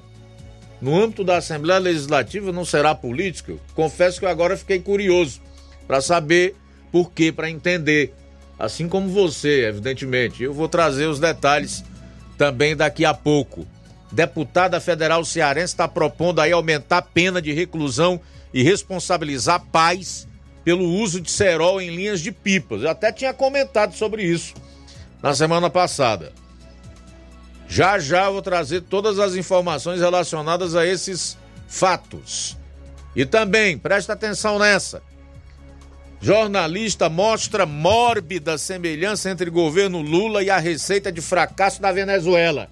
no âmbito da Assembleia Legislativa não será política? Confesso que agora fiquei curioso para saber por quê, para entender. Assim como você, evidentemente. Eu vou trazer os detalhes também daqui a pouco. Deputada federal cearense está propondo aí aumentar a pena de reclusão e responsabilizar pais pelo uso de cerol em linhas de pipas. Eu até tinha comentado sobre isso na semana passada. Já já vou trazer todas as informações relacionadas a esses fatos. E também, presta atenção nessa. Jornalista mostra mórbida semelhança entre governo Lula e a receita de fracasso da Venezuela.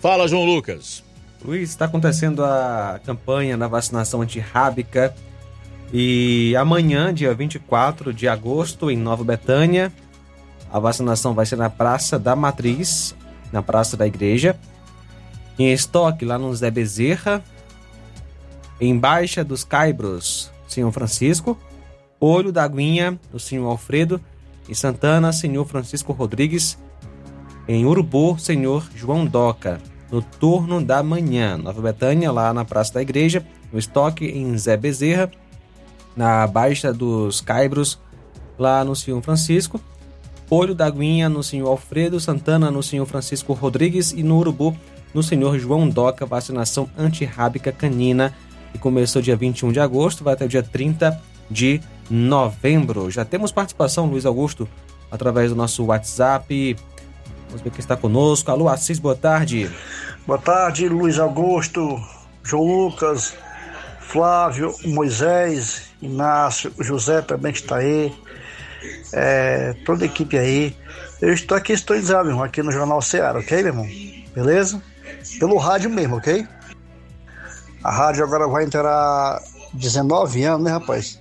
Fala, João Lucas. Luiz, está acontecendo a campanha da vacinação antirrábica e amanhã, dia 24 de agosto, em Nova Betânia, a vacinação vai ser na Praça da Matriz, na Praça da Igreja, em estoque lá no Zé Bezerra, em Baixa dos Caibros, Senhor Francisco, Olho da Aguinha, do Senhor Alfredo, em Santana, Senhor Francisco Rodrigues, em Urubu, Senhor João Doca. No turno da manhã. Nova Betânia, lá na Praça da Igreja, no estoque em Zé Bezerra, na Baixa dos Caibros, lá no Senhor Francisco, Olho da Aguinha no Senhor Alfredo, Santana no Senhor Francisco Rodrigues e no Urubu no Senhor João Doca, vacinação antirrábica canina, que começou dia 21 de agosto, vai até o dia 30 de novembro. Já temos participação, Luiz Augusto, através do nosso WhatsApp Vamos ver quem está conosco. Alô, Assis, boa tarde. Boa tarde, Luiz Augusto, João Lucas, Flávio, Moisés, Inácio, José também está aí. É, toda a equipe aí. Eu estou aqui meu irmão, aqui no Jornal Ceará, ok, meu irmão? Beleza? Pelo rádio mesmo, ok? A rádio agora vai entrar 19 anos, né, rapaz?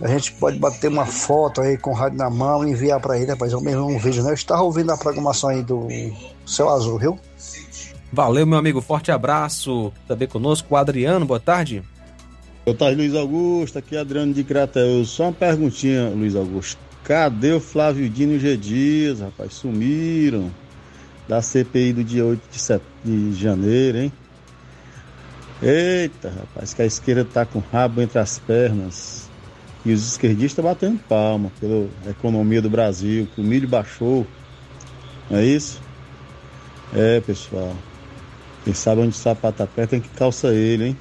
A gente pode bater uma foto aí com o rádio na mão e enviar para ele, rapaz. É o mesmo um vídeo, né? Eu estava ouvindo a programação aí do Céu Azul, viu? Valeu, meu amigo. Forte abraço. Também conosco o Adriano. Boa tarde. Tarde, Luiz Augusto. Aqui Adriano de Crateus. Só uma perguntinha, Luiz Augusto. Cadê o Flávio Dino e G Dias, rapaz? Sumiram da CPI do dia 8 de, de janeiro, hein? Eita, rapaz, que a esquerda tá com o rabo entre as pernas. E os esquerdistas batendo palma pela economia do Brasil, que o milho baixou. Não é isso? É, pessoal. Quem sabe onde o sapato aperta tem que calça ele, hein?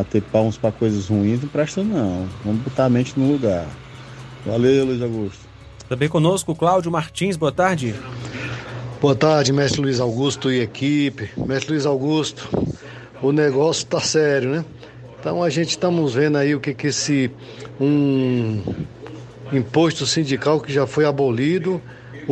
Bater palmas para coisas ruins não presta não. Vamos botar a mente no lugar. Valeu, Luiz Augusto. Também conosco, Cláudio Martins. Boa tarde. Boa tarde, mestre Luiz Augusto e equipe. Mestre Luiz Augusto, o negócio tá sério, né? Então a gente estamos vendo aí o que que esse um imposto sindical que já foi abolido,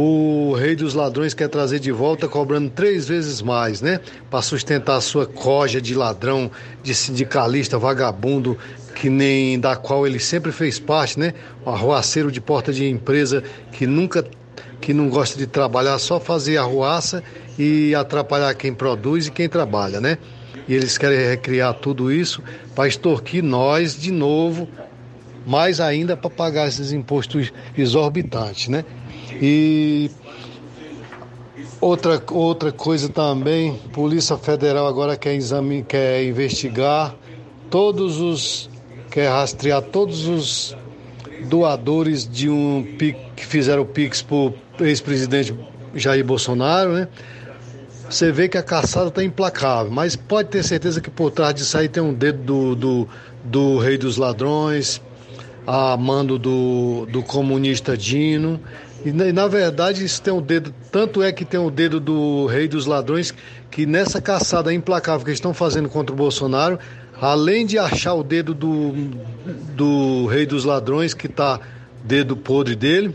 o rei dos ladrões quer trazer de volta cobrando três vezes mais, né? Para sustentar a sua coja de ladrão, de sindicalista vagabundo que nem da qual ele sempre fez parte, né? Um arruaceiro de porta de empresa que nunca que não gosta de trabalhar, só fazer arruaça e atrapalhar quem produz e quem trabalha, né? E eles querem recriar tudo isso para extorquir nós de novo, mais ainda para pagar esses impostos exorbitantes, né? E outra, outra coisa também, Polícia Federal agora quer, exame, quer investigar todos os, quer rastrear todos os doadores de um que fizeram o PIX para ex-presidente Jair Bolsonaro, né? Você vê que a caçada está implacável, mas pode ter certeza que por trás disso aí tem um dedo do, do, do rei dos ladrões, a mando do, do comunista Dino. E na, verdade isso tem um dedo, tanto é que tem o um dedo do rei dos ladrões, que nessa caçada implacável que estão fazendo contra o Bolsonaro, além de achar o dedo do, do rei dos ladrões, que está dedo podre dele,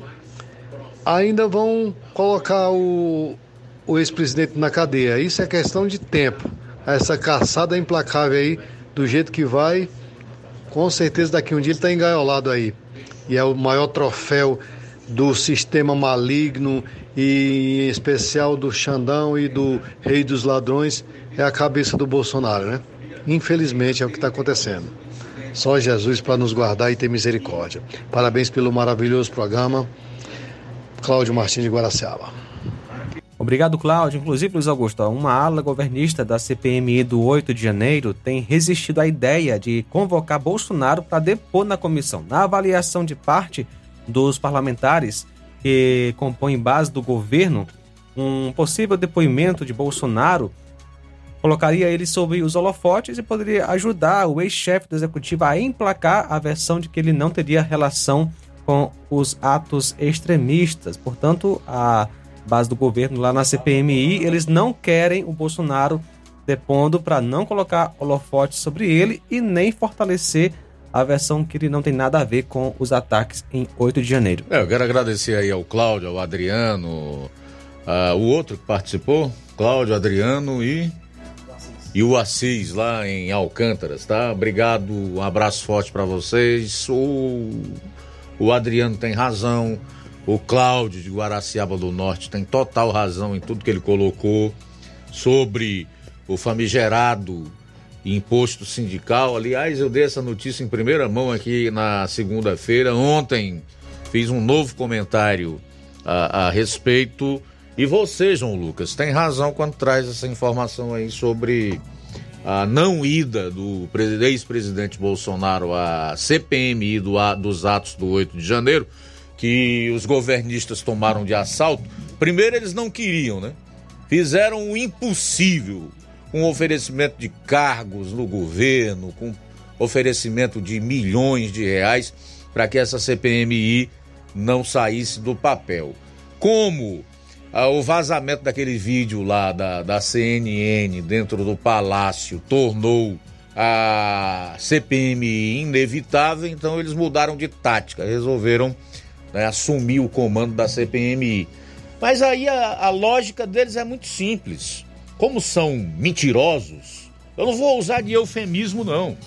ainda vão colocar o, o ex-presidente na cadeia. Isso é questão de tempo. Essa caçada implacável aí, do jeito que vai, com certeza daqui um dia ele está engaiolado aí. E é o maior troféu do sistema maligno e em especial do Xandão e do Rei dos Ladrões é a cabeça do Bolsonaro, né? Infelizmente é o que está acontecendo. Só Jesus para nos guardar e ter misericórdia. Parabéns pelo maravilhoso programa. Cláudio Martins de Guaraciaba. Obrigado, Cláudio. Inclusive, Luiz Augusto, uma ala governista da CPMI do 8 de janeiro tem resistido à ideia de convocar Bolsonaro para depor na comissão. Na avaliação de parte dos parlamentares que compõem base do governo, um possível depoimento de Bolsonaro colocaria ele sob os holofotes e poderia ajudar o ex-chefe do executivo a emplacar a versão de que ele não teria relação com os atos extremistas. Portanto, a base do governo lá na CPMI, eles não querem o Bolsonaro depondo para não colocar holofotes sobre ele e nem fortalecer a versão que ele não tem nada a ver com os ataques em 8 de janeiro. É, eu quero agradecer aí ao Cláudio, ao Adriano, uh, o outro que participou, Cláudio, Adriano e e o Assis lá em Alcântaras, tá? Obrigado, um abraço forte para vocês. O, o Adriano tem razão, o Cláudio de Guaraciaba do Norte tem total razão em tudo que ele colocou sobre o famigerado imposto sindical. Aliás, eu dei essa notícia em primeira mão aqui na segunda-feira. Ontem fiz um novo comentário a, a respeito e você, João Lucas, tem razão quando traz essa informação aí sobre a não ida do ex-presidente Bolsonaro à CPMI do, dos atos do 8 de janeiro, que os governistas tomaram de assalto. Primeiro, eles não queriam, né? Fizeram o impossível com oferecimento de cargos no governo, com oferecimento de milhões de reais para que essa CPMI não saísse do papel. Como ah, o vazamento daquele vídeo lá da, da CNN dentro do palácio tornou a CPMI inevitável, então eles mudaram de tática, resolveram né, assumir o comando da CPMI. Mas aí a, a lógica deles é muito simples. Como são mentirosos, eu não vou usar de eufemismo, não.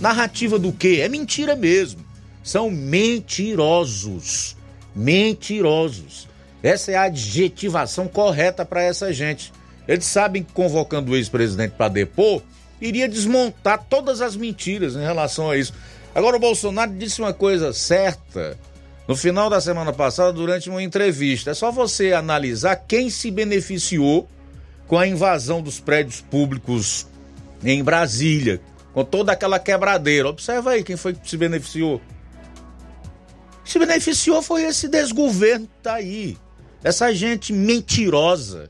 Narrativa do quê? É mentira mesmo. São mentirosos. Mentirosos. Essa é a adjetivação correta para essa gente. Eles sabem que convocando o ex-presidente para depor, iria desmontar todas as mentiras em relação a isso. Agora, o Bolsonaro disse uma coisa certa no final da semana passada, durante uma entrevista. É só você analisar quem se beneficiou com a invasão dos prédios públicos em Brasília, com toda aquela quebradeira. Observa aí quem foi que se beneficiou. Se beneficiou foi esse desgoverno que tá aí. Essa gente mentirosa.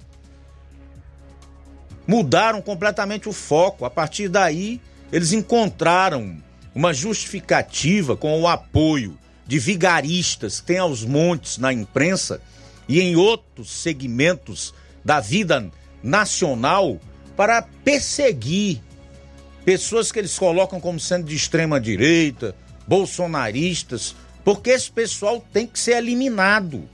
Mudaram completamente o foco. A partir daí, eles encontraram uma justificativa com o apoio de vigaristas que tem aos montes na imprensa e em outros segmentos da vida nacional para perseguir pessoas que eles colocam como sendo de extrema direita, bolsonaristas, porque esse pessoal tem que ser eliminado.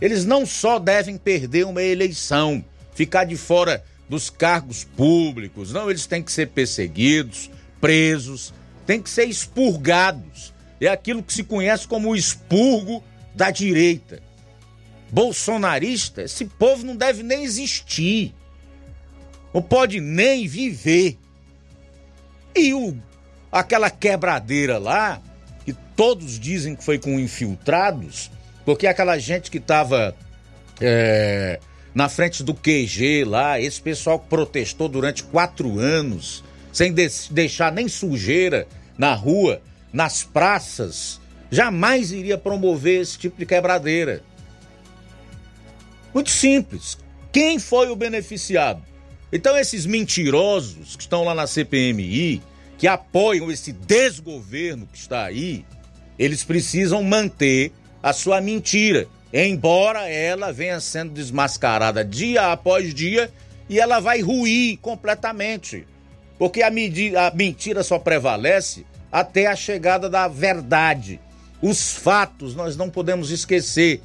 Eles não só devem perder uma eleição, ficar de fora dos cargos públicos, não, eles têm que ser perseguidos, presos, têm que ser expurgados. É aquilo que se conhece como o expurgo da direita. Bolsonarista, esse povo não deve nem existir. Não pode nem viver. E o, aquela quebradeira lá, que todos dizem que foi com infiltrados, porque aquela gente que estava é, na frente do QG lá, esse pessoal que protestou durante quatro anos, sem de deixar nem sujeira na rua, nas praças, jamais iria promover esse tipo de quebradeira. Muito simples. Quem foi o beneficiado? Então, esses mentirosos que estão lá na CPMI, que apoiam esse desgoverno que está aí, eles precisam manter a sua mentira, embora ela venha sendo desmascarada dia após dia e ela vai ruir completamente. Porque a, a mentira só prevalece até a chegada da verdade. Os fatos nós não podemos esquecer.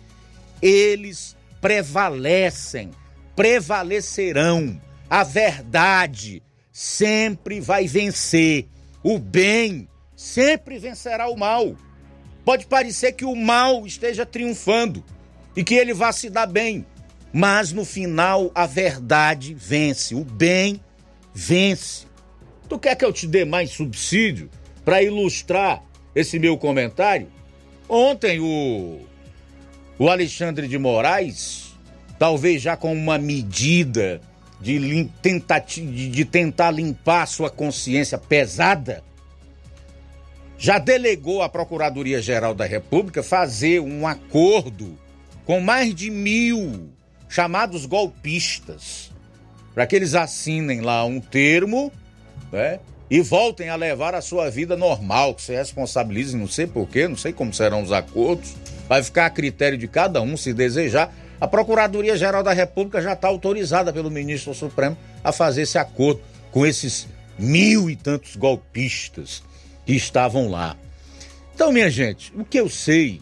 Eles prevalecem, prevalecerão. A verdade sempre vai vencer. O bem sempre vencerá o mal. Pode parecer que o mal esteja triunfando e que ele vá se dar bem, mas no final a verdade vence, o bem vence. Tu quer que eu te dê mais subsídio para ilustrar esse meu comentário? Ontem o o Alexandre de Moraes, talvez já com uma medida de, tentativa, de tentar limpar sua consciência pesada, já delegou à Procuradoria-Geral da República fazer um acordo com mais de mil chamados golpistas, para que eles assinem lá um termo né, e voltem a levar a sua vida normal, que se responsabilizem, não sei porquê, não sei como serão os acordos, vai ficar a critério de cada um se desejar. A Procuradoria-Geral da República já está autorizada pelo ministro Supremo a fazer esse acordo com esses mil e tantos golpistas que estavam lá. Então, minha gente, o que eu sei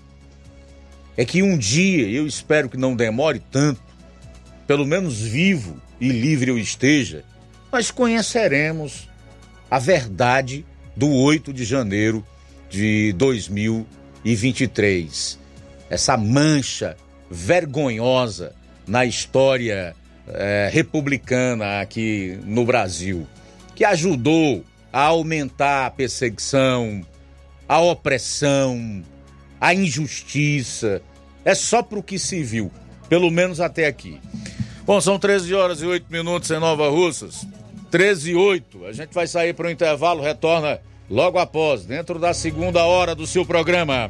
é que um dia, eu espero que não demore tanto, pelo menos vivo e livre eu esteja, nós conheceremos a verdade do 8 de janeiro de 2023. Essa mancha vergonhosa na história é, republicana aqui no Brasil, que ajudou a aumentar a perseguição, a opressão, a injustiça. É só para o que se viu, pelo menos até aqui. Bom, são 13 horas e 8 minutos em Nova Russas. 13 e 8. A gente vai sair para o intervalo, retorna logo após, dentro da segunda hora do seu programa.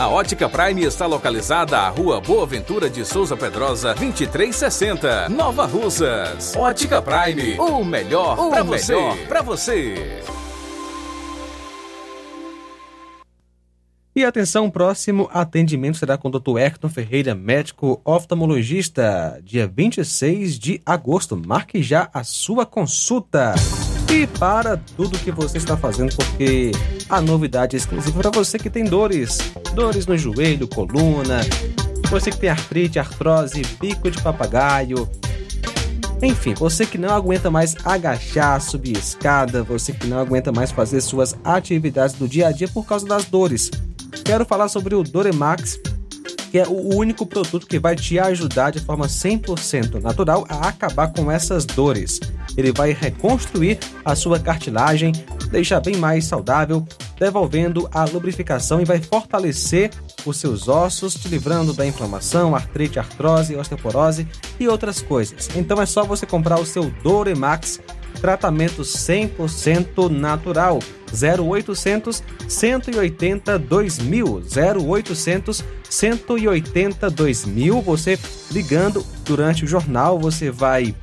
A Ótica Prime está localizada à Rua Boa Ventura de Souza Pedrosa, 2360, Nova Russas. Ótica Prime, o melhor para você. Pra você. E atenção, próximo atendimento será com o Dr. Hector Ferreira, médico oftalmologista, dia 26 de agosto. Marque já a sua consulta. E para tudo que você está fazendo, porque a novidade é exclusiva para você que tem dores, dores no joelho, coluna, você que tem artrite, artrose, bico de papagaio, enfim, você que não aguenta mais agachar, subir escada, você que não aguenta mais fazer suas atividades do dia a dia por causa das dores. Quero falar sobre o Doremax, que é o único produto que vai te ajudar de forma 100% natural a acabar com essas dores. Ele vai reconstruir a sua cartilagem, deixar bem mais saudável, devolvendo a lubrificação e vai fortalecer os seus ossos, te livrando da inflamação, artrite, artrose, osteoporose e outras coisas. Então é só você comprar o seu Doremax tratamento 100% natural. 0800 180 2000 0800 180 2000 você ligando durante o jornal você vai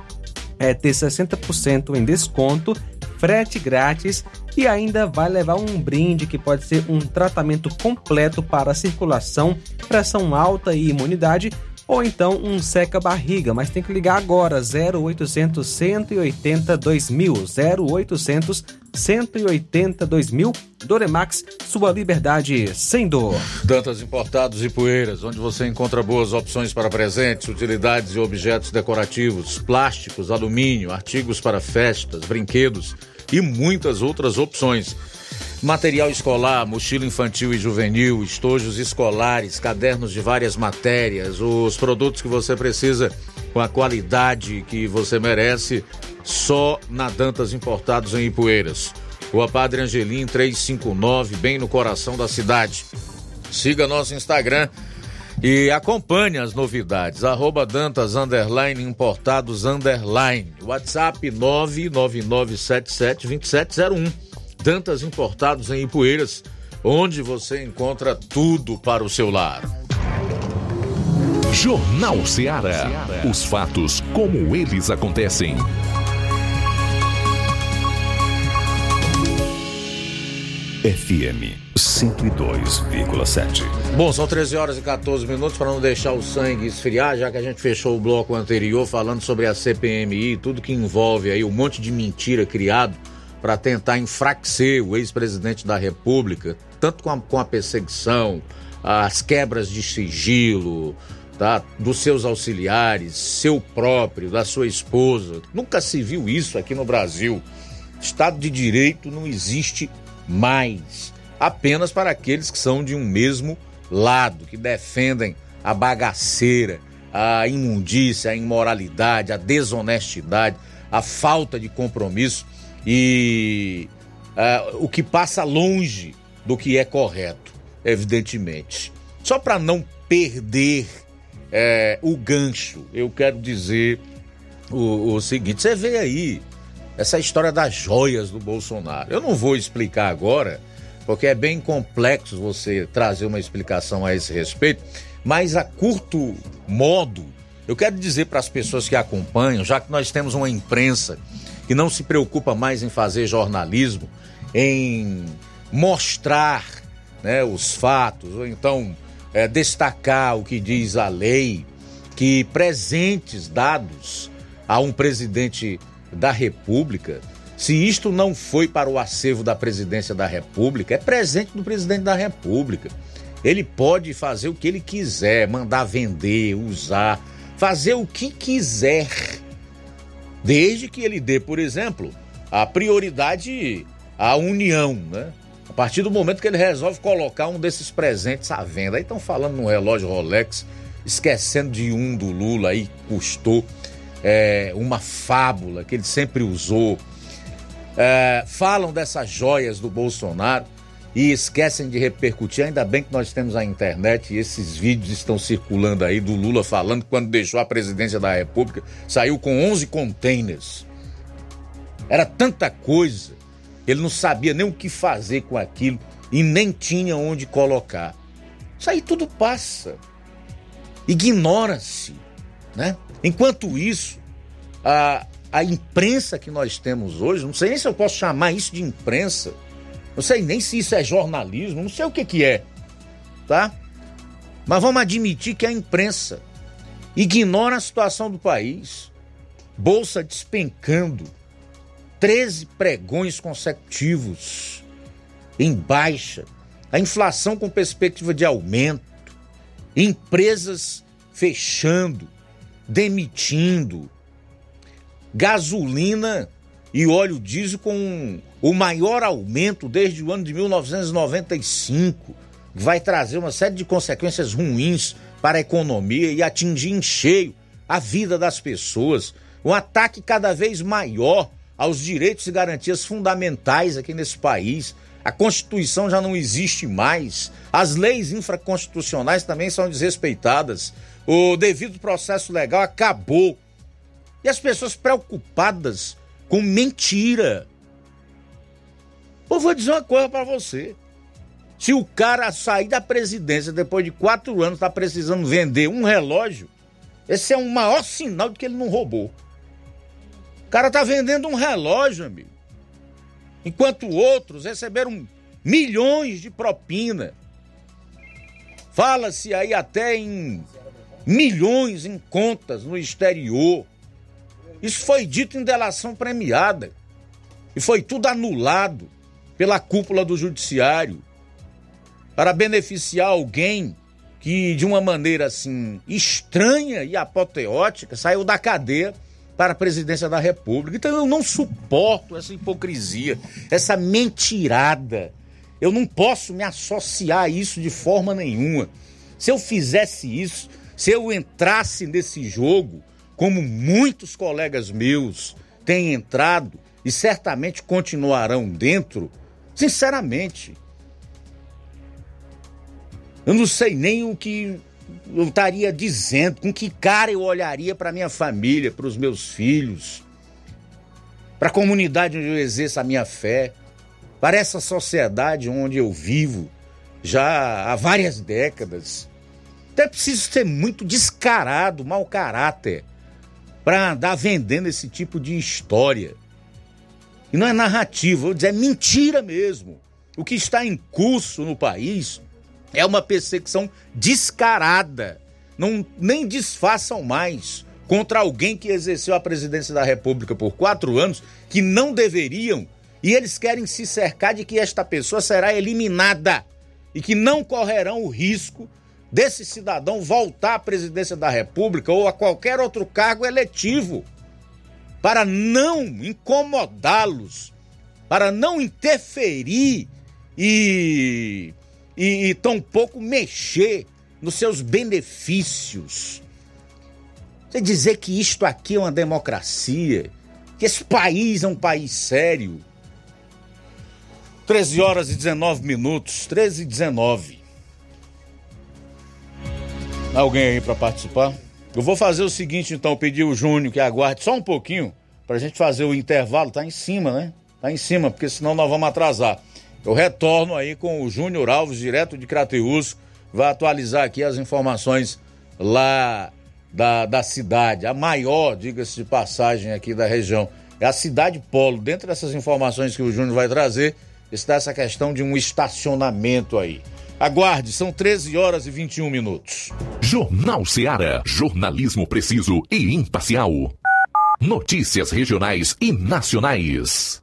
é, ter 60% em desconto frete grátis e ainda vai levar um brinde que pode ser um tratamento completo para circulação, pressão alta e imunidade ou então um seca-barriga, mas tem que ligar agora 0800 180 2000 0800 180 2000 Doremax, sua liberdade sem dor. Dantas Importados e Poeiras, onde você encontra boas opções para presentes, utilidades e objetos decorativos, plásticos, alumínio, artigos para festas, brinquedos e muitas outras opções. Material escolar, mochila infantil e juvenil, estojos escolares, cadernos de várias matérias, os produtos que você precisa com a qualidade que você merece só na Dantas Importados em Ipueiras. Rua Padre Angelim 359, bem no coração da cidade. Siga nosso Instagram e acompanhe as novidades. Arroba Dantas Underline Importados Underline. WhatsApp 999772701. Dantas Importados em Ipueiras, onde você encontra tudo para o seu lar. Jornal Ceará. Os fatos como eles acontecem. FM 102,7. Bom, são 13 horas e 14 minutos para não deixar o sangue esfriar, já que a gente fechou o bloco anterior falando sobre a CPMI, tudo que envolve aí um monte de mentira criado para tentar enfraquecer o ex-presidente da República, tanto com a, com a perseguição, as quebras de sigilo, tá? dos seus auxiliares, seu próprio, da sua esposa. Nunca se viu isso aqui no Brasil. Estado de Direito não existe mais. Apenas para aqueles que são de um mesmo lado, que defendem a bagaceira, a imundícia, a imoralidade, a desonestidade, a falta de compromisso e uh, o que passa longe do que é correto, evidentemente. Só para não perder é, o gancho, eu quero dizer o, o seguinte: você vê aí essa história das joias do Bolsonaro. Eu não vou explicar agora, porque é bem complexo você trazer uma explicação a esse respeito, mas a curto modo, eu quero dizer para as pessoas que acompanham, já que nós temos uma imprensa que não se preocupa mais em fazer jornalismo, em mostrar né, os fatos, ou então é, destacar o que diz a lei, que presentes dados a um presidente da República, se isto não foi para o acervo da presidência da República, é presente do presidente da República. Ele pode fazer o que ele quiser, mandar vender, usar, fazer o que quiser, desde que ele dê, por exemplo, a prioridade à União, né? A partir do momento que ele resolve colocar um desses presentes à venda. Aí estão falando no relógio Rolex, esquecendo de um do Lula aí, custou é, uma fábula que ele sempre usou. É, falam dessas joias do Bolsonaro e esquecem de repercutir. Ainda bem que nós temos a internet e esses vídeos estão circulando aí do Lula falando quando deixou a presidência da República saiu com 11 containers. Era tanta coisa, ele não sabia nem o que fazer com aquilo e nem tinha onde colocar. Isso aí tudo passa. Ignora-se, né? Enquanto isso, a, a imprensa que nós temos hoje, não sei nem se eu posso chamar isso de imprensa, não sei nem se isso é jornalismo, não sei o que, que é, tá? Mas vamos admitir que a imprensa ignora a situação do país. Bolsa despencando, 13 pregões consecutivos em baixa, a inflação com perspectiva de aumento, empresas fechando, demitindo, gasolina e óleo diesel com o maior aumento desde o ano de 1995. Vai trazer uma série de consequências ruins para a economia e atingir em cheio a vida das pessoas. Um ataque cada vez maior aos direitos e garantias fundamentais aqui nesse país. A Constituição já não existe mais. As leis infraconstitucionais também são desrespeitadas. O devido processo legal acabou. E as pessoas preocupadas com mentira. Eu vou dizer uma coisa para você. Se o cara sair da presidência depois de quatro anos está precisando vender um relógio, esse é um maior sinal de que ele não roubou. O cara tá vendendo um relógio, amigo. Enquanto outros receberam milhões de propina. Fala-se aí até em milhões em contas no exterior. Isso foi dito em delação premiada. E foi tudo anulado pela cúpula do judiciário para beneficiar alguém que, de uma maneira assim estranha e apoteótica, saiu da cadeia para a presidência da República. Então eu não suporto essa hipocrisia, essa mentirada. Eu não posso me associar a isso de forma nenhuma. Se eu fizesse isso, se eu entrasse nesse jogo, como muitos colegas meus têm entrado e certamente continuarão dentro, sinceramente, eu não sei nem o que eu estaria dizendo, com que cara eu olharia para minha família, para os meus filhos, para a comunidade onde eu exerço a minha fé, para essa sociedade onde eu vivo já há várias décadas. Então é preciso ser muito descarado, mau caráter, para andar vendendo esse tipo de história. E não é narrativa, dizer, é mentira mesmo. O que está em curso no país é uma perseguição descarada. Não nem disfarçam mais contra alguém que exerceu a presidência da República por quatro anos, que não deveriam, e eles querem se cercar de que esta pessoa será eliminada e que não correrão o risco desse cidadão voltar à presidência da República ou a qualquer outro cargo eletivo para não incomodá-los, para não interferir e, e, e tampouco mexer nos seus benefícios. Você dizer que isto aqui é uma democracia, que esse país é um país sério. 13 horas e 19 minutos, 13 e 19. Alguém aí para participar? Eu vou fazer o seguinte, então, pedir o Júnior que aguarde só um pouquinho para a gente fazer o intervalo. Tá em cima, né? Tá em cima, porque senão nós vamos atrasar. Eu retorno aí com o Júnior Alves, direto de Crateus, vai atualizar aqui as informações lá da, da cidade, a maior, diga-se de passagem aqui da região. É a cidade polo. Dentro dessas informações que o Júnior vai trazer, está essa questão de um estacionamento aí. Aguarde, são 13 horas e 21 minutos. Jornal Seara. Jornalismo preciso e imparcial. Notícias regionais e nacionais.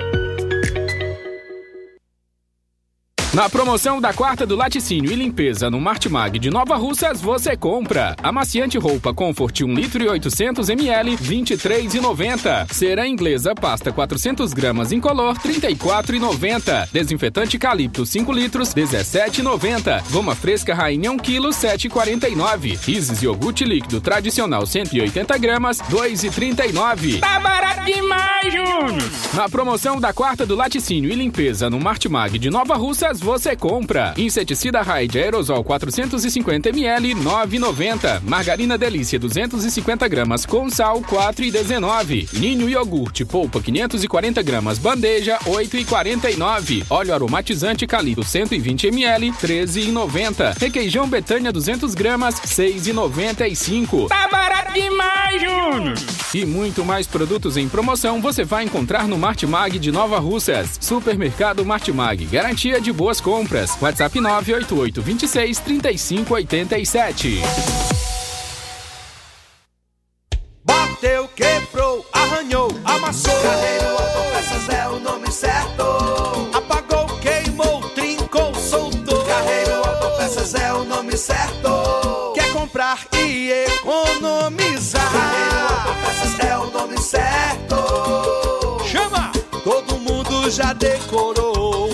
Na promoção da quarta do laticínio e limpeza no Martimag de Nova Russas, você compra. Amaciante roupa Comfort 1 litro e 800 ml, 23,90. Cera inglesa pasta 400 gramas incolor, 34,90. Desinfetante Calipto 5 litros, 17,90. Goma fresca Rainha 1 kg, 7,49. Isis iogurte líquido tradicional 180 gramas, 2,39. Tá barato demais, Júnior! Na promoção da quarta do laticínio e limpeza no Martimag de Nova Russas, você compra. Inseticida Raid aerosol 450 ml 9,90. Margarina Delícia 250 gramas com sal 4,19. Ninho iogurte polpa 540 gramas bandeja 8,49. Óleo aromatizante Calito 120 ml 13,90. Requeijão Betânia 200 gramas 6,95. Tá barato demais, Júnior! E muito mais produtos em promoção você vai encontrar no Martimag de Nova Russas. Supermercado Martimag, garantia de boas compras. WhatsApp 988 26 3587. Bateu, quebrou, arranhou, amassou. Carreiro Autopeças é o nome certo. Apagou, queimou, trincou, soltou. Carreiro Autopeças é o nome certo. Quer comprar e economizar. Carreiro Autopeças é o nome certo. Chama! Todo mundo já decorou.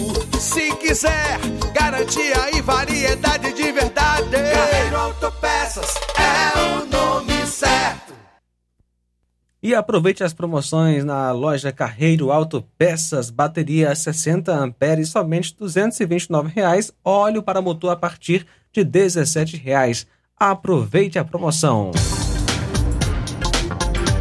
Se quiser, garantia e variedade de verdade. Carreiro Autopeças é o nome certo. E aproveite as promoções na loja Carreiro Auto Peças, bateria 60 amperes, somente 229 reais, óleo para motor a partir de 17 reais. Aproveite a promoção.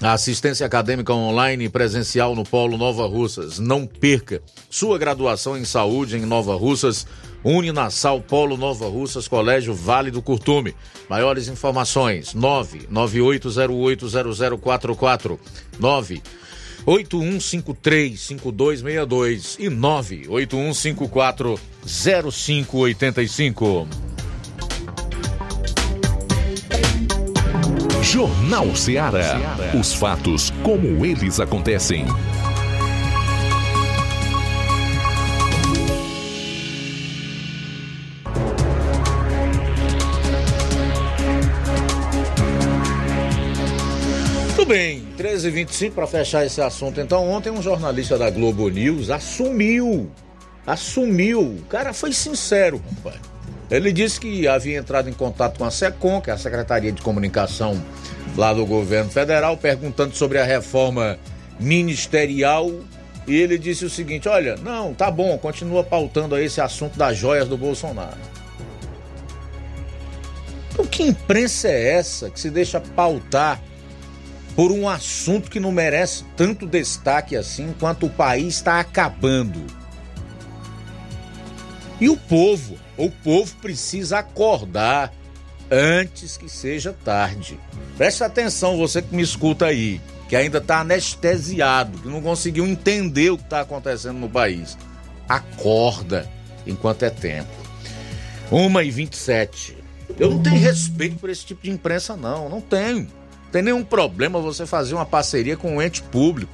A assistência acadêmica online e presencial no Polo Nova Russas. Não perca sua graduação em saúde em Nova Russas, Uninasal Polo Nova Russas, Colégio Vale do Curtume. Maiores informações: 998080044, 981535262 e 981540585. Jornal Ceará. Os fatos como eles acontecem. Tudo bem, 13h25 para fechar esse assunto. Então, ontem um jornalista da Globo News assumiu, assumiu, o cara foi sincero, compadre. Ele disse que havia entrado em contato com a SECOM, que é a Secretaria de Comunicação lá do governo federal, perguntando sobre a reforma ministerial. E ele disse o seguinte: olha, não, tá bom, continua pautando aí esse assunto das joias do Bolsonaro. Então, que imprensa é essa que se deixa pautar por um assunto que não merece tanto destaque assim, enquanto o país está acabando? E o povo, o povo precisa acordar antes que seja tarde. Preste atenção, você que me escuta aí, que ainda está anestesiado, que não conseguiu entender o que está acontecendo no país. Acorda enquanto é tempo. 1 e 27 Eu não tenho respeito por esse tipo de imprensa, não. Não tenho. Não tem nenhum problema você fazer uma parceria com um ente público,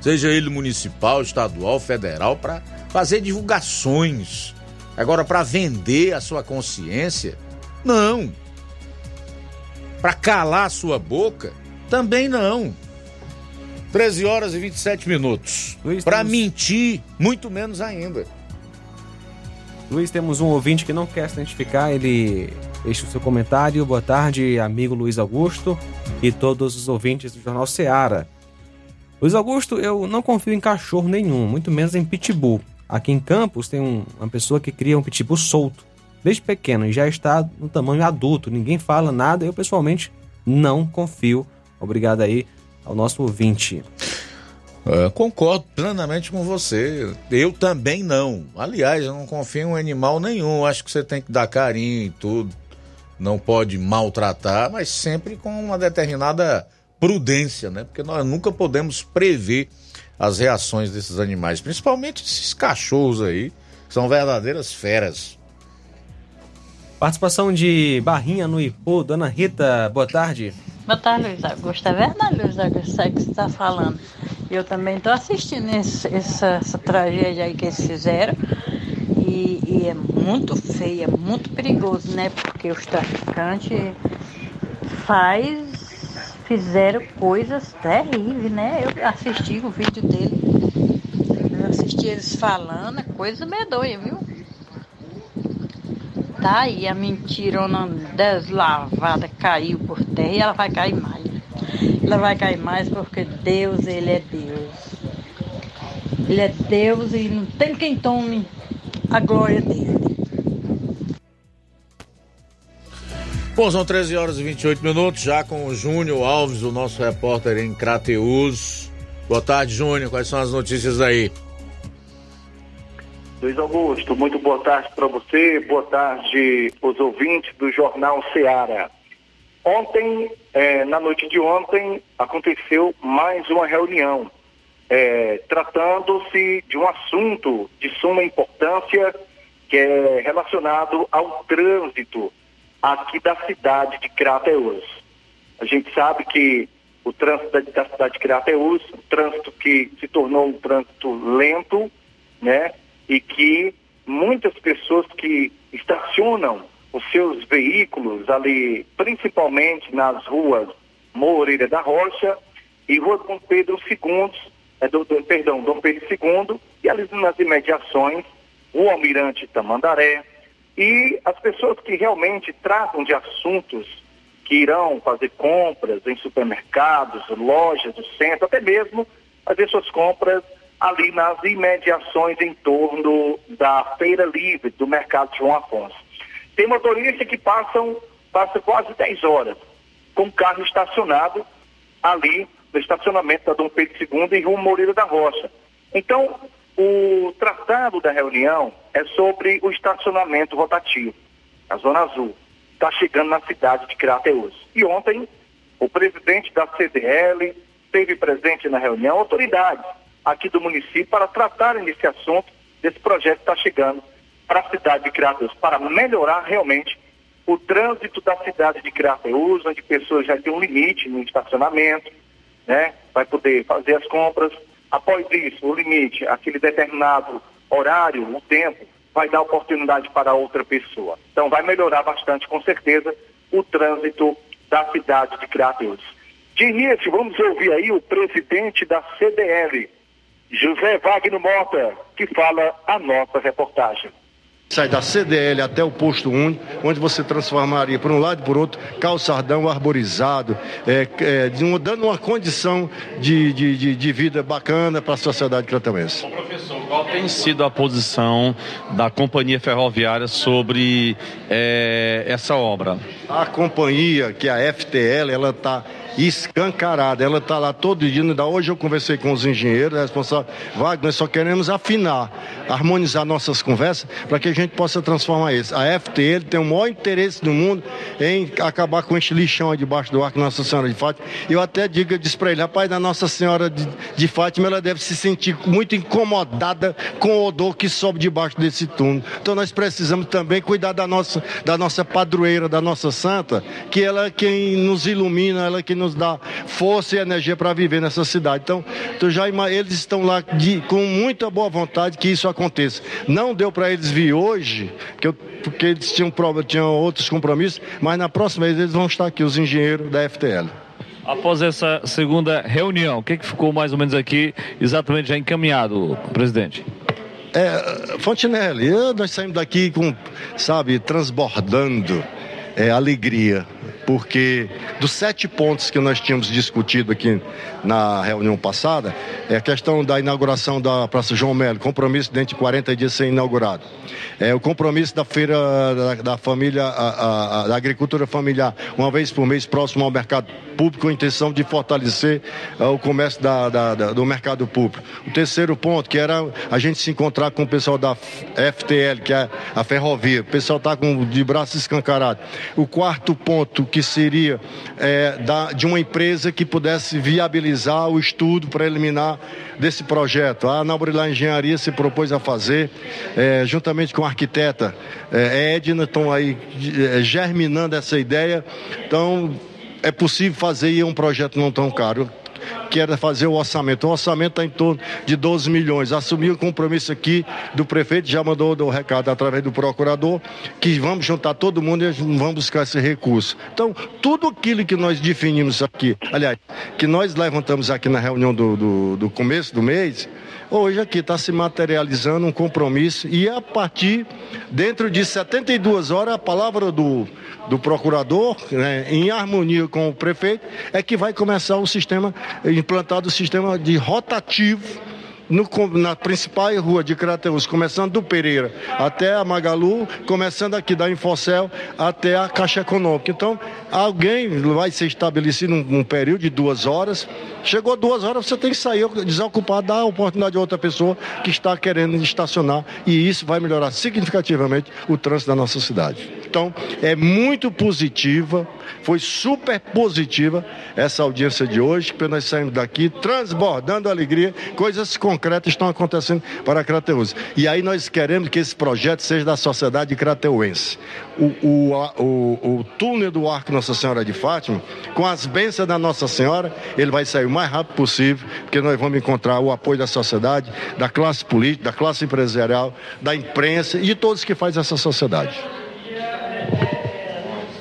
seja ele municipal, estadual, federal, para fazer divulgações. Agora, para vender a sua consciência, não. Para calar a sua boca, também não. 13 horas e 27 minutos. Para temos- mentir, muito menos ainda. Luiz, temos um ouvinte que não quer se identificar, ele deixa o seu comentário. Boa tarde, amigo Luiz Augusto e todos os ouvintes do Jornal Seara. Luiz Augusto, eu não confio em cachorro nenhum, muito menos em pitbull. Aqui em Campos tem um- uma pessoa que cria um pitbull solto, desde pequeno, e já está no tamanho adulto. Ninguém fala nada, eu pessoalmente não confio. Obrigado aí ao nosso ouvinte. É, concordo plenamente com você. Eu também não. Aliás, eu não confio em animal nenhum. Acho que você tem que dar carinho e tudo. Não pode maltratar, mas sempre com uma determinada prudência, né? Porque nós nunca podemos prever as reações desses animais, principalmente esses cachorros aí, que são verdadeiras feras. Participação de Barrinha no Ipu, Dona Rita, boa tarde. Boa tarde, Luiz Augusto. É verdade, Luiz Augusto, aí que você está falando. Eu também estou assistindo esse- essa, essa tragédia aí que eles fizeram. E, e é muito feio, é muito perigoso, né? Porque os traficantes faz, fizeram coisas terríveis, né? Eu assisti o vídeo dele. Eu assisti eles falando, é coisa medonha, viu? Tá aí a mentirona deslavada caiu por terra e ela vai cair mais. ela vai cair mais porque Deus, Ele é Deus. Ele é Deus e não tem quem tome a glória dele. Bom, são 13 horas e 28 minutos, já com o Júnior Alves, o nosso repórter em Crateus. Boa tarde, Júnior. Quais são as notícias aí? Luiz Augusto, muito boa tarde para você, boa tarde os ouvintes do Jornal Seara. Ontem, eh, na noite de ontem, aconteceu mais uma reunião, eh, tratando-se de um assunto de suma importância que é relacionado ao trânsito aqui da cidade de Crateus. A gente sabe que o trânsito da, da cidade de Crateus, um trânsito que se tornou um trânsito lento, né? E que muitas pessoas que estacionam os seus veículos ali, principalmente nas ruas Moreira da Rocha e Rua Dom Pedro II, é, do, do, perdão, Dom Pedro II, e ali nas imediações, o Almirante Tamandaré, e as pessoas que realmente tratam de assuntos que irão fazer compras em supermercados, lojas do centro, até mesmo fazer suas compras ali nas imediações em torno da Feira Livre do Mercado João Afonso. Tem motoristas que passam, passam quase 10 horas com o carro estacionado ali no estacionamento da Dom Pedro II em Rua Moreira da Rocha. Então, o tratado da reunião é sobre o estacionamento rotativo, a Zona Azul. Está chegando na cidade de Crateus. E ontem, o presidente da CDL esteve presente na reunião, autoridades aqui do município, para tratarem desse assunto, desse projeto que está chegando para a cidade de Crateus, para melhorar realmente o trânsito da cidade de Crateus, onde pessoas já têm um limite no estacionamento, né? Vai poder fazer as compras, Após isso, o limite, aquele determinado horário, o tempo, vai dar oportunidade para outra pessoa. Então vai melhorar bastante, com certeza, o trânsito da cidade de Crateus. De início, vamos ouvir aí o presidente da CDL, José Wagner Mota, que fala a nossa reportagem sai da CDL até o posto 1, onde você transformaria por um lado e por outro calçadão arborizado, é, é, dando uma condição de, de, de, de vida bacana para a sociedade cratamense. Professor, qual tem sido a posição da companhia ferroviária sobre é, essa obra? A companhia, que é a FTL, ela está escancarada. Ela está lá todo dia. Hoje eu conversei com os engenheiros, responsáveis. Wagner, nós só queremos afinar, harmonizar nossas conversas para que a gente possa transformar isso. A FTL tem o maior interesse do mundo em acabar com este lixão aí debaixo do arco Nossa Senhora de Fátima. Eu até digo, eu disse para ele, rapaz, da Nossa Senhora de, de Fátima, ela deve se sentir muito incomodada com o odor que sobe debaixo desse túnel. Então nós precisamos também cuidar da nossa, da nossa padroeira, da nossa santa, que ela é quem nos ilumina, ela é quem nos nos dá força e energia para viver nessa cidade. Então, já eles estão lá de, com muita boa vontade que isso aconteça. Não deu para eles vir hoje, porque, porque eles tinham, tinham outros compromissos, mas na próxima vez eles vão estar aqui, os engenheiros da FTL. Após essa segunda reunião, o que, que ficou mais ou menos aqui exatamente já encaminhado, presidente? É, Fontinelli, nós saímos daqui com, sabe, transbordando é, alegria porque dos sete pontos que nós tínhamos discutido aqui na reunião passada, é a questão da inauguração da Praça João Melo, compromisso dentro de 40 dias ser inaugurado. É o compromisso da feira da, da família, a, a, da agricultura familiar, uma vez por mês próximo ao mercado público, com a intenção de fortalecer uh, o comércio da, da, do mercado público. O terceiro ponto, que era a gente se encontrar com o pessoal da FTL, que é a ferrovia. O pessoal está de braços escancarados. O quarto ponto, que seria é, da, de uma empresa que pudesse viabilizar o estudo preliminar desse projeto. A Nabrilar Engenharia se propôs a fazer, é, juntamente com a arquiteta é, Edna, estão aí é, germinando essa ideia. Então, é possível fazer um projeto não tão caro que era fazer o orçamento. O orçamento está em torno de 12 milhões. Assumiu o compromisso aqui do prefeito, já mandou o recado através do procurador, que vamos juntar todo mundo e vamos buscar esse recurso. Então, tudo aquilo que nós definimos aqui, aliás, que nós levantamos aqui na reunião do, do, do começo do mês, hoje aqui está se materializando um compromisso e a partir, dentro de 72 horas, a palavra do, do procurador, né, em harmonia com o prefeito, é que vai começar o sistema, implantado o sistema de rotativo no, na principal rua de Crateus, começando do Pereira até a Magalu, começando aqui da Infocel até a Caixa Econômica. Então, alguém vai ser estabelecido num, num período de duas horas. Chegou duas horas, você tem que sair desocupar, dar a oportunidade a outra pessoa que está querendo estacionar. E isso vai melhorar significativamente o trânsito da nossa cidade. Então, é muito positiva, foi super positiva essa audiência de hoje, porque nós saímos daqui transbordando alegria, coisas concretas estão acontecendo para Crateus. E aí nós queremos que esse projeto seja da sociedade crateuense. O, o, a, o, o túnel do Arco Nossa Senhora de Fátima, com as bênçãos da Nossa Senhora, ele vai sair o mais rápido possível, porque nós vamos encontrar o apoio da sociedade, da classe política, da classe empresarial, da imprensa e de todos que fazem essa sociedade.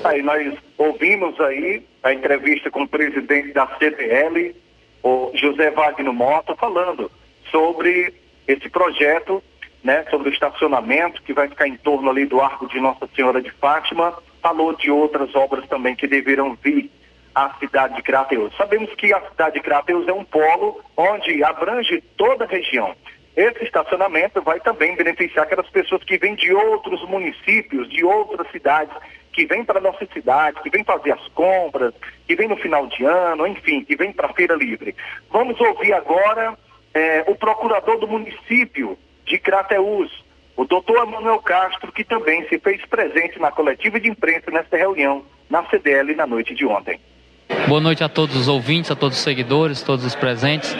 Aí nós ouvimos aí a entrevista com o presidente da CDL, o José Wagner Mota, falando sobre esse projeto, né, sobre o estacionamento que vai ficar em torno ali do Arco de Nossa Senhora de Fátima, falou de outras obras também que deverão vir à cidade de Crateus. Sabemos que a cidade de Crateus é um polo onde abrange toda a região. Esse estacionamento vai também beneficiar aquelas pessoas que vêm de outros municípios, de outras cidades, que vêm para a nossa cidade, que vêm fazer as compras, que vêm no final de ano, enfim, que vêm para a Feira Livre. Vamos ouvir agora eh, o procurador do município de Crateús, o doutor Emanuel Castro, que também se fez presente na coletiva de imprensa nesta reunião na CDL na noite de ontem. Boa noite a todos os ouvintes, a todos os seguidores, todos os presentes.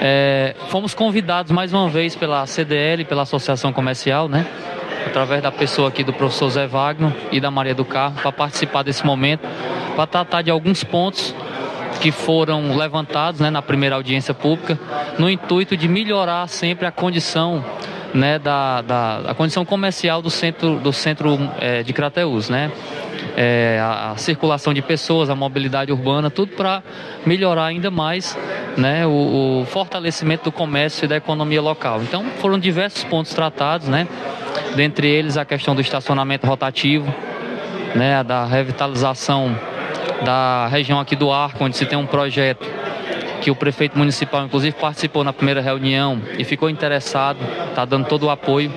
É, fomos convidados mais uma vez pela CDL, pela Associação Comercial, né? Através da pessoa aqui do professor Zé Wagner e da Maria do Carmo, para participar desse momento, para tratar de alguns pontos que foram levantados né, na primeira audiência pública, no intuito de melhorar sempre a condição né, da, da a condição comercial do centro, do centro é, de Crateús, né? é, a, a, circulação de pessoas, a mobilidade urbana, tudo para melhorar ainda mais né, o, o, fortalecimento do comércio e da economia local. Então foram diversos pontos tratados, né, dentre eles a questão do estacionamento rotativo, né, da revitalização da região aqui do Arco, onde se tem um projeto que o prefeito municipal, inclusive, participou na primeira reunião e ficou interessado, está dando todo o apoio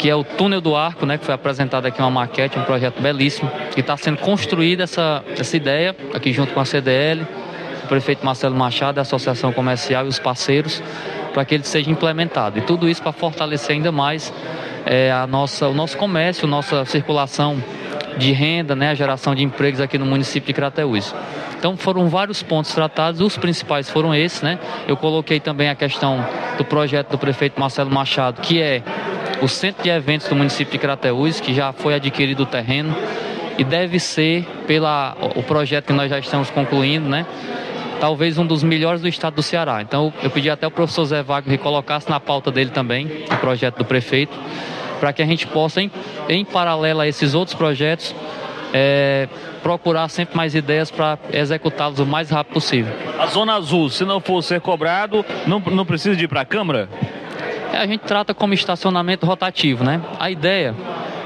que é o túnel do arco, né, que foi apresentado aqui uma maquete, um projeto belíssimo, que está sendo construída essa, essa ideia aqui junto com a CDL, o prefeito Marcelo Machado, a Associação Comercial e os parceiros, para que ele seja implementado. E tudo isso para fortalecer ainda mais é, a nossa, o nosso comércio, nossa circulação de renda, né, a geração de empregos aqui no município de Crateús. Então foram vários pontos tratados, os principais foram esses, né? Eu coloquei também a questão do projeto do prefeito Marcelo Machado, que é o centro de eventos do município de Crateús, que já foi adquirido o terreno e deve ser, pela o projeto que nós já estamos concluindo, né? Talvez um dos melhores do estado do Ceará. Então, eu pedi até o professor Zé Wagner que colocasse na pauta dele também o projeto do prefeito, para que a gente possa, em, em paralelo a esses outros projetos, é, procurar sempre mais ideias para executá-los o mais rápido possível. A Zona Azul, se não for ser cobrado, não, não precisa de ir para a Câmara? É, a gente trata como estacionamento rotativo, né? A ideia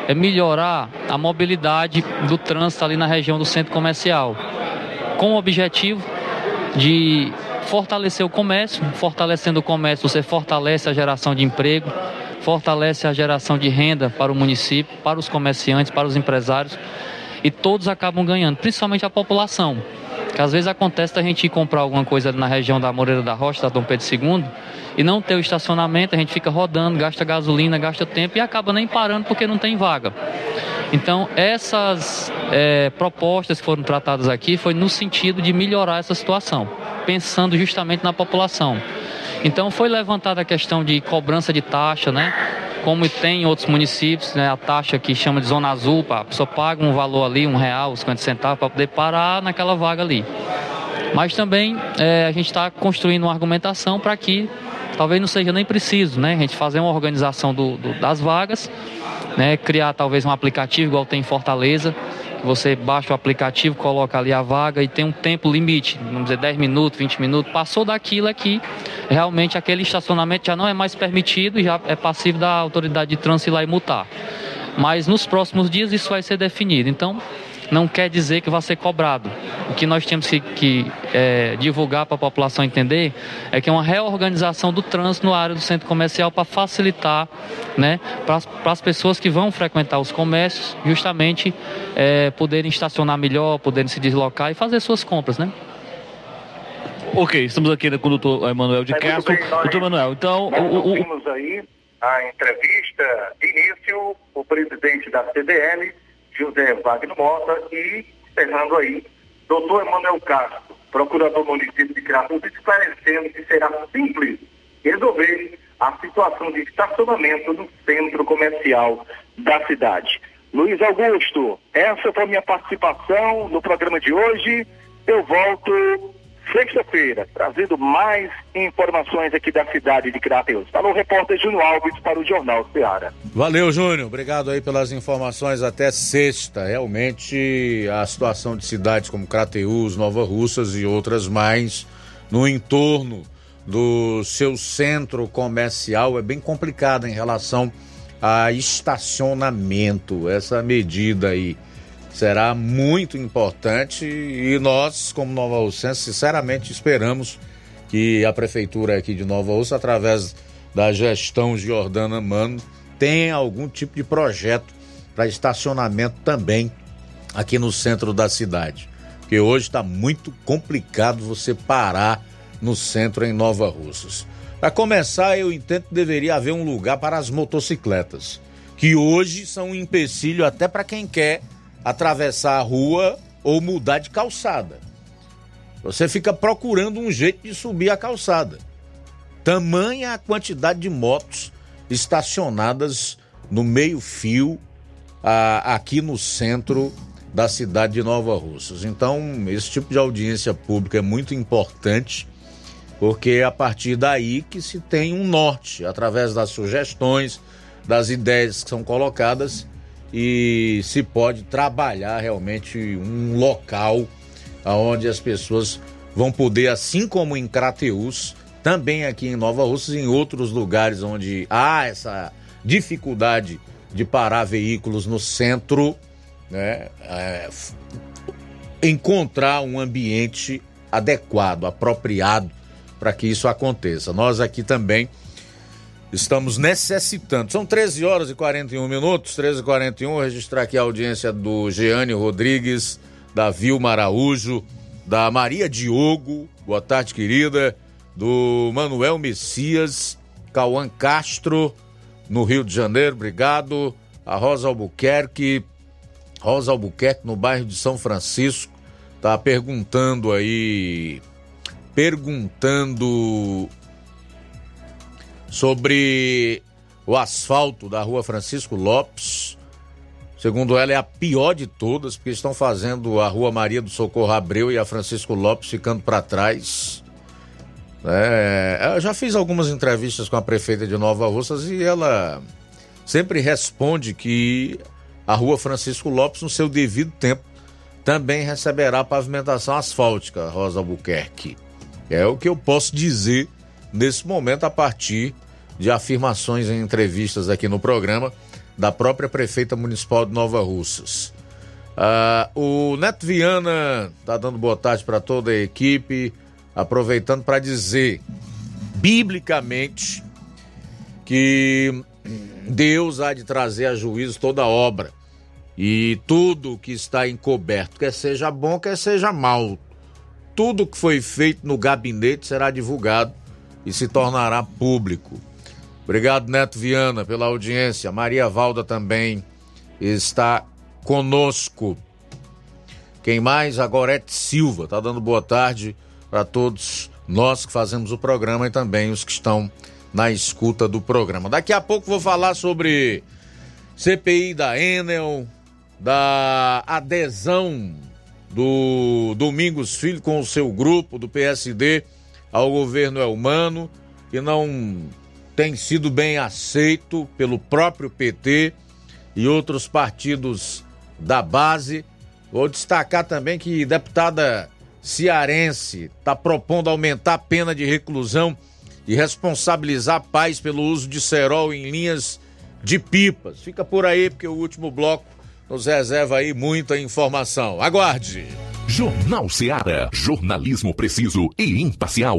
é melhorar a mobilidade do trânsito ali na região do centro comercial, com o objetivo de fortalecer o comércio. Fortalecendo o comércio, você fortalece a geração de emprego, fortalece a geração de renda para o município, para os comerciantes, para os empresários e todos acabam ganhando, principalmente a população. Que às vezes acontece a gente ir comprar alguma coisa na região da Moreira da Rocha, da Dom Pedro II, e não ter o estacionamento, a gente fica rodando, gasta gasolina, gasta tempo e acaba nem parando porque não tem vaga. Então, essas é, propostas que foram tratadas aqui foi no sentido de melhorar essa situação, pensando justamente na população. Então, foi levantada a questão de cobrança de taxa, né? Como tem em outros municípios, né, a taxa que chama de zona azul, a pessoa paga um valor ali, um real, 50 centavos, para poder parar naquela vaga ali. Mas também é, a gente está construindo uma argumentação para que talvez não seja nem preciso, né? A gente fazer uma organização do, do, das vagas, né? Criar talvez um aplicativo igual tem em Fortaleza, Você baixa o aplicativo, coloca ali a vaga e tem um tempo limite, vamos dizer 10 minutos, 20 minutos. Passou daquilo aqui, realmente aquele estacionamento já não é mais permitido e já é passivo da autoridade de trânsito ir lá e multar. Mas nos próximos dias isso vai ser definido. Então, não quer dizer que vai ser cobrado. O que nós temos que, que é, divulgar para a população entender é que é uma reorganização do trânsito na área do centro comercial para facilitar né, para as pessoas que vão frequentar os comércios, justamente é, poderem estacionar melhor, poderem se deslocar e fazer suas compras. Né? Ok, estamos aqui com o doutor Emanuel de É, muito Castro. bem, nós- Doutor Emanuel, então. Nós o- o- ouvimos aí a entrevista de início, o presidente da CDL, José Wagner Mota, e encerrando aí, doutor Emanuel Castro, procurador do município de Crateus, esclarecendo que será simples resolver a situação de estacionamento no centro comercial da cidade. Luiz Augusto, essa foi a minha participação no programa de hoje. Eu volto sexta-feira, trazendo mais informações aqui da cidade de Crateus. Falou o repórter Júnior Alves para o Jornal Ceará. Valeu, Júnior. Obrigado aí pelas informações até sexta. Realmente a situação de cidades como Crateús, Nova Russas e outras mais no entorno do seu centro comercial é bem complicada em relação a estacionamento. Essa medida aí será muito importante e nós, como Nova Russense, sinceramente esperamos que a prefeitura aqui de Nova Russa, através da gestão Jordana Mano, tenha algum tipo de projeto para estacionamento também aqui no centro da cidade. Porque hoje está muito complicado você parar no centro em Nova Russas. Para começar, eu entendo que deveria haver um lugar para as motocicletas, que hoje são um empecilho até para quem quer atravessar a rua ou mudar de calçada. Você fica procurando um jeito de subir a calçada. Tamanha a quantidade de motos estacionadas no meio-fio aqui no centro da cidade de Nova Russas. Então, esse tipo de audiência pública é muito importante, porque é a partir daí que se tem um norte, através das sugestões, das ideias que são colocadas e se pode trabalhar realmente um local onde as pessoas vão poder, assim como em Crateús, também aqui em Nova Russas em outros lugares onde há essa dificuldade de parar veículos no centro, né, é, encontrar um ambiente adequado, apropriado para que isso aconteça. Nós aqui também estamos necessitando. São 13 horas e 41 minutos, 13 e 41 Vou registrar aqui a audiência do Jeane Rodrigues, da Vilma Araújo, da Maria Diogo, boa tarde, querida, do Manuel Messias, Cauã Castro, no Rio de Janeiro, obrigado, a Rosa Albuquerque, Rosa Albuquerque, no bairro de São Francisco, tá perguntando aí, perguntando sobre o asfalto da rua Francisco Lopes. Segundo ela, é a pior de todas, porque estão fazendo a rua Maria do Socorro Abreu e a Francisco Lopes ficando para trás. É, eu já fiz algumas entrevistas com a prefeita de Nova Russas e ela sempre responde que a rua Francisco Lopes, no seu devido tempo, também receberá pavimentação asfáltica, Rosa Albuquerque. É o que eu posso dizer nesse momento a partir de afirmações em entrevistas aqui no programa da própria prefeita municipal de Nova Russas. Ah, o Neto Viana está dando boa tarde para toda a equipe, aproveitando para dizer, biblicamente, que Deus há de trazer a juízo toda obra e tudo que está encoberto, quer seja bom, quer seja mal, tudo que foi feito no gabinete será divulgado e se tornará público. Obrigado, Neto Viana, pela audiência. Maria Valda também está conosco. Quem mais? A Gorete Silva está dando boa tarde para todos nós que fazemos o programa e também os que estão na escuta do programa. Daqui a pouco vou falar sobre CPI da Enel, da adesão do Domingos Filho com o seu grupo do PSD ao governo Elmano, que não tem sido bem aceito pelo próprio PT e outros partidos da base. Vou destacar também que deputada cearense está propondo aumentar a pena de reclusão e responsabilizar pais pelo uso de cerol em linhas de pipas. Fica por aí, porque o último bloco nos reserva aí muita informação. Aguarde! Jornal Seara. Jornalismo preciso e imparcial.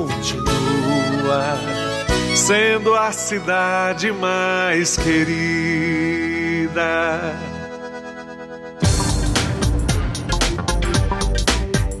continua sendo a cidade mais querida.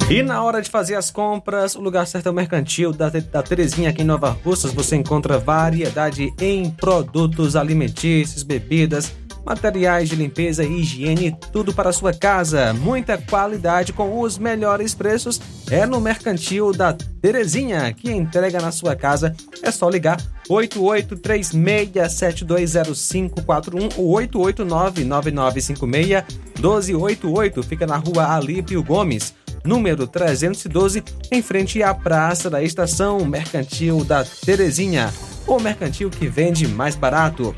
E na hora de fazer as compras, o lugar certo é o Mercantil da, da Terezinha aqui em Nova Russas. Você encontra variedade em produtos alimentícios, bebidas, materiais de limpeza e higiene, tudo para sua casa. Muita qualidade com os melhores preços é no Mercantil da Terezinha, que entrega na sua casa. É só ligar 8836720541 ou 88999561288. Fica na rua Alípio Gomes número 312, em frente à Praça da Estação Mercantil da Terezinha, o mercantil que vende mais barato.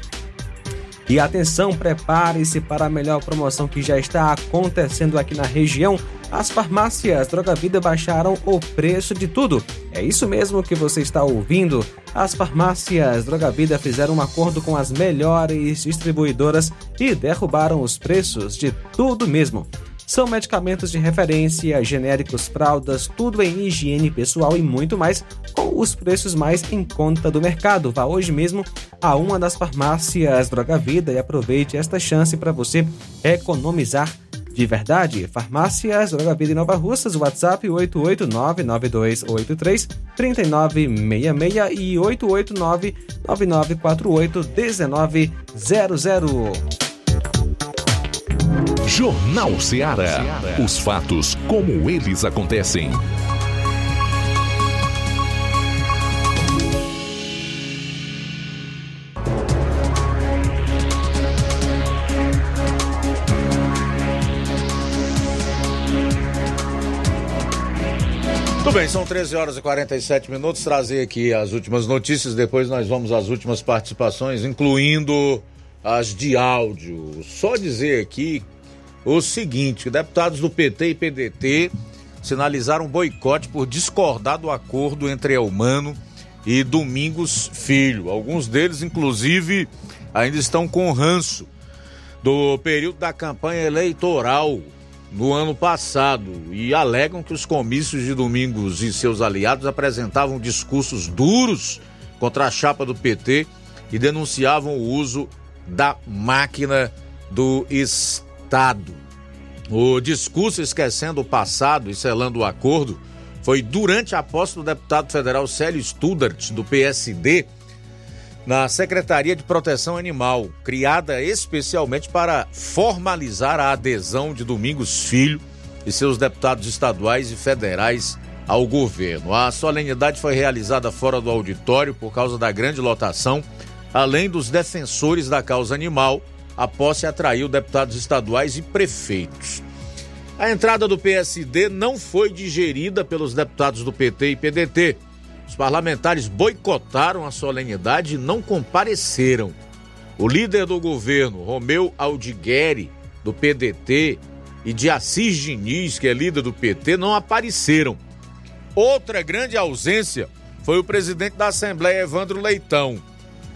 E atenção, prepare-se para a melhor promoção que já está acontecendo aqui na região. As farmácias Droga Vida baixaram o preço de tudo. É isso mesmo que você está ouvindo. As farmácias Droga Vida fizeram um acordo com as melhores distribuidoras e derrubaram os preços de tudo mesmo. São medicamentos de referência, genéricos, fraldas, tudo em higiene pessoal e muito mais, com os preços mais em conta do mercado. Vá hoje mesmo a uma das farmácias Droga Vida e aproveite esta chance para você economizar de verdade. Farmácias Droga Vida em Nova Russas, WhatsApp 889-9283-3966 e 889-9948-1900. Jornal Ceará. Os fatos como eles acontecem. Muito bem, são 13 horas e 47 minutos. Trazer aqui as últimas notícias, depois nós vamos às últimas participações, incluindo as de áudio. Só dizer aqui o seguinte: deputados do PT e PDT sinalizaram boicote por discordar do acordo entre Elmano e Domingos Filho. Alguns deles, inclusive, ainda estão com ranço do período da campanha eleitoral no ano passado e alegam que os comícios de Domingos e seus aliados apresentavam discursos duros contra a chapa do PT e denunciavam o uso da máquina do Estado. O discurso esquecendo o passado e selando o acordo foi durante a posse do deputado federal Célio Studart, do PSD, na Secretaria de Proteção Animal, criada especialmente para formalizar a adesão de Domingos Filho e seus deputados estaduais e federais ao governo. A solenidade foi realizada fora do auditório por causa da grande lotação, além dos defensores da causa animal. A posse atraiu deputados estaduais e prefeitos. A entrada do PSD não foi digerida pelos deputados do PT e PDT. Os parlamentares boicotaram a solenidade e não compareceram. O líder do governo, Romeu Aldigueri, do PDT, e de Assis Diniz, que é líder do PT, não apareceram. Outra grande ausência foi o presidente da Assembleia, Evandro Leitão.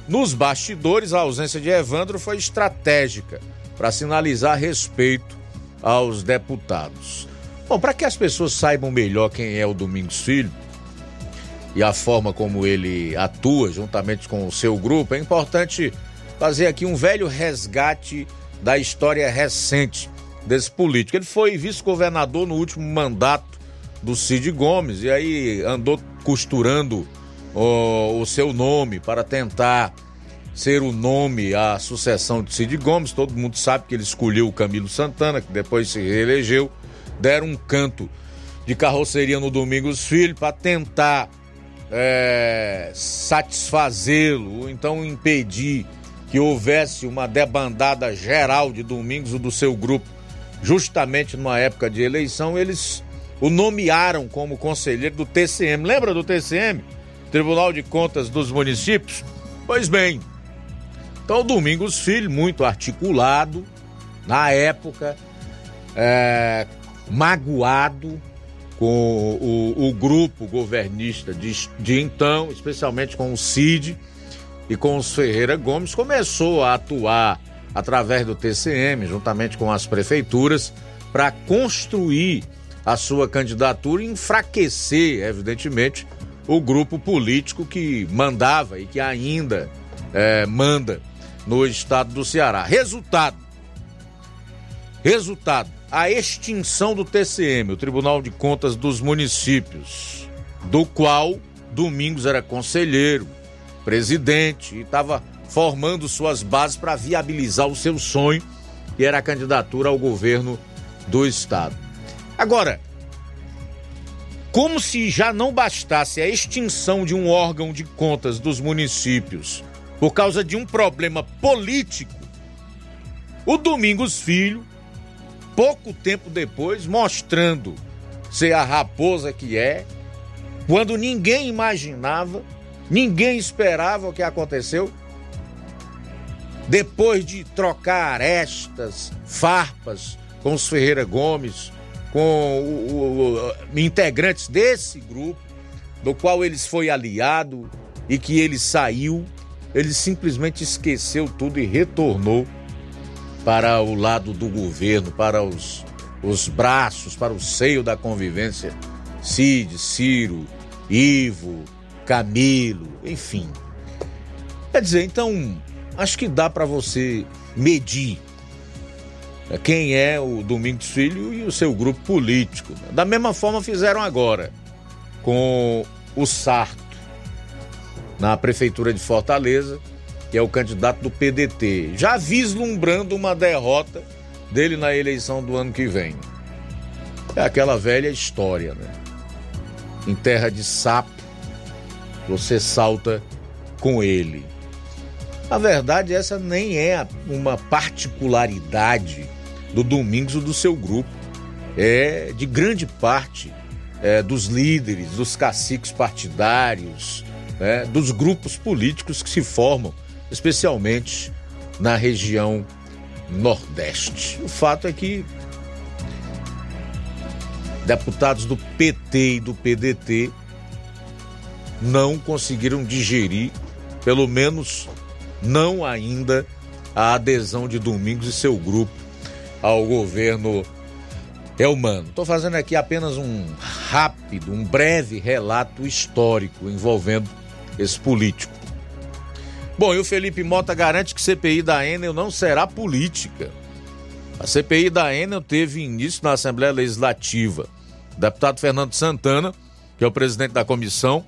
Nos bastidores, a ausência de Evandro foi estratégica para sinalizar respeito aos deputados. Bom, para que as pessoas saibam melhor quem é o Domingos Filho e a forma como ele atua juntamente com o seu grupo, é importante fazer aqui um velho resgate da história recente desse político. Ele foi vice-governador no último mandato do Cid Gomes e aí andou costurando o, o seu nome para tentar ser o nome à sucessão de Cid Gomes. Todo mundo sabe que ele escolheu o Camilo Santana, que depois se reelegeu. Deram um canto de carroceria no Domingos Filho para tentar é, satisfazê-lo, então impedir que houvesse uma debandada geral de Domingos ou do seu grupo, justamente numa época de eleição. Eles o nomearam como conselheiro do TCM. Lembra do TCM? Tribunal de Contas dos Municípios? Pois bem, então Domingos Filho, muito articulado, na época, é, magoado com o, o grupo governista de, de então, especialmente com o Cid e com os Ferreira Gomes, começou a atuar através do TCM, juntamente com as prefeituras, para construir a sua candidatura e enfraquecer, evidentemente, o grupo político que mandava e que ainda é, manda no estado do Ceará. Resultado: resultado, a extinção do TCM, o Tribunal de Contas dos Municípios, do qual Domingos era conselheiro, presidente e estava formando suas bases para viabilizar o seu sonho, que era a candidatura ao governo do estado. Agora, como se já não bastasse a extinção de um órgão de contas dos municípios por causa de um problema político, o Domingos Filho, pouco tempo depois, mostrando ser a raposa que é, quando ninguém imaginava, ninguém esperava o que aconteceu, depois de trocar arestas, farpas com os Ferreira Gomes, com o, o, integrantes desse grupo, do qual eles foi aliado e que ele saiu, ele simplesmente esqueceu tudo e retornou para o lado do governo, para os, os braços, para o seio da convivência. Cid, Ciro, Ivo, Camilo, enfim. Quer dizer, então, acho que dá para você medir quem é o Domingos Filho e o seu grupo político. Da mesma forma fizeram agora com o Sarto na prefeitura de Fortaleza, que é o candidato do PDT, já vislumbrando uma derrota dele na eleição do ano que vem. É aquela velha história, né? Em terra de sapo, você salta com ele. Na verdade, essa nem é uma particularidade do Domingos ou do seu grupo. É de grande parte é, dos líderes, dos caciques partidários, né, dos grupos políticos que se formam, especialmente na região Nordeste. O fato é que deputados do PT e do PDT não conseguiram digerir, pelo menos não ainda, a adesão de Domingos e seu grupo ao governo Elmano. Estou fazendo aqui apenas um rápido, um breve relato histórico envolvendo esse político. Bom, e o Felipe Mota garante que CPI da Enel não será política. A CPI da Enel teve início na Assembleia Legislativa. O deputado Fernando Santana, que é o presidente da comissão,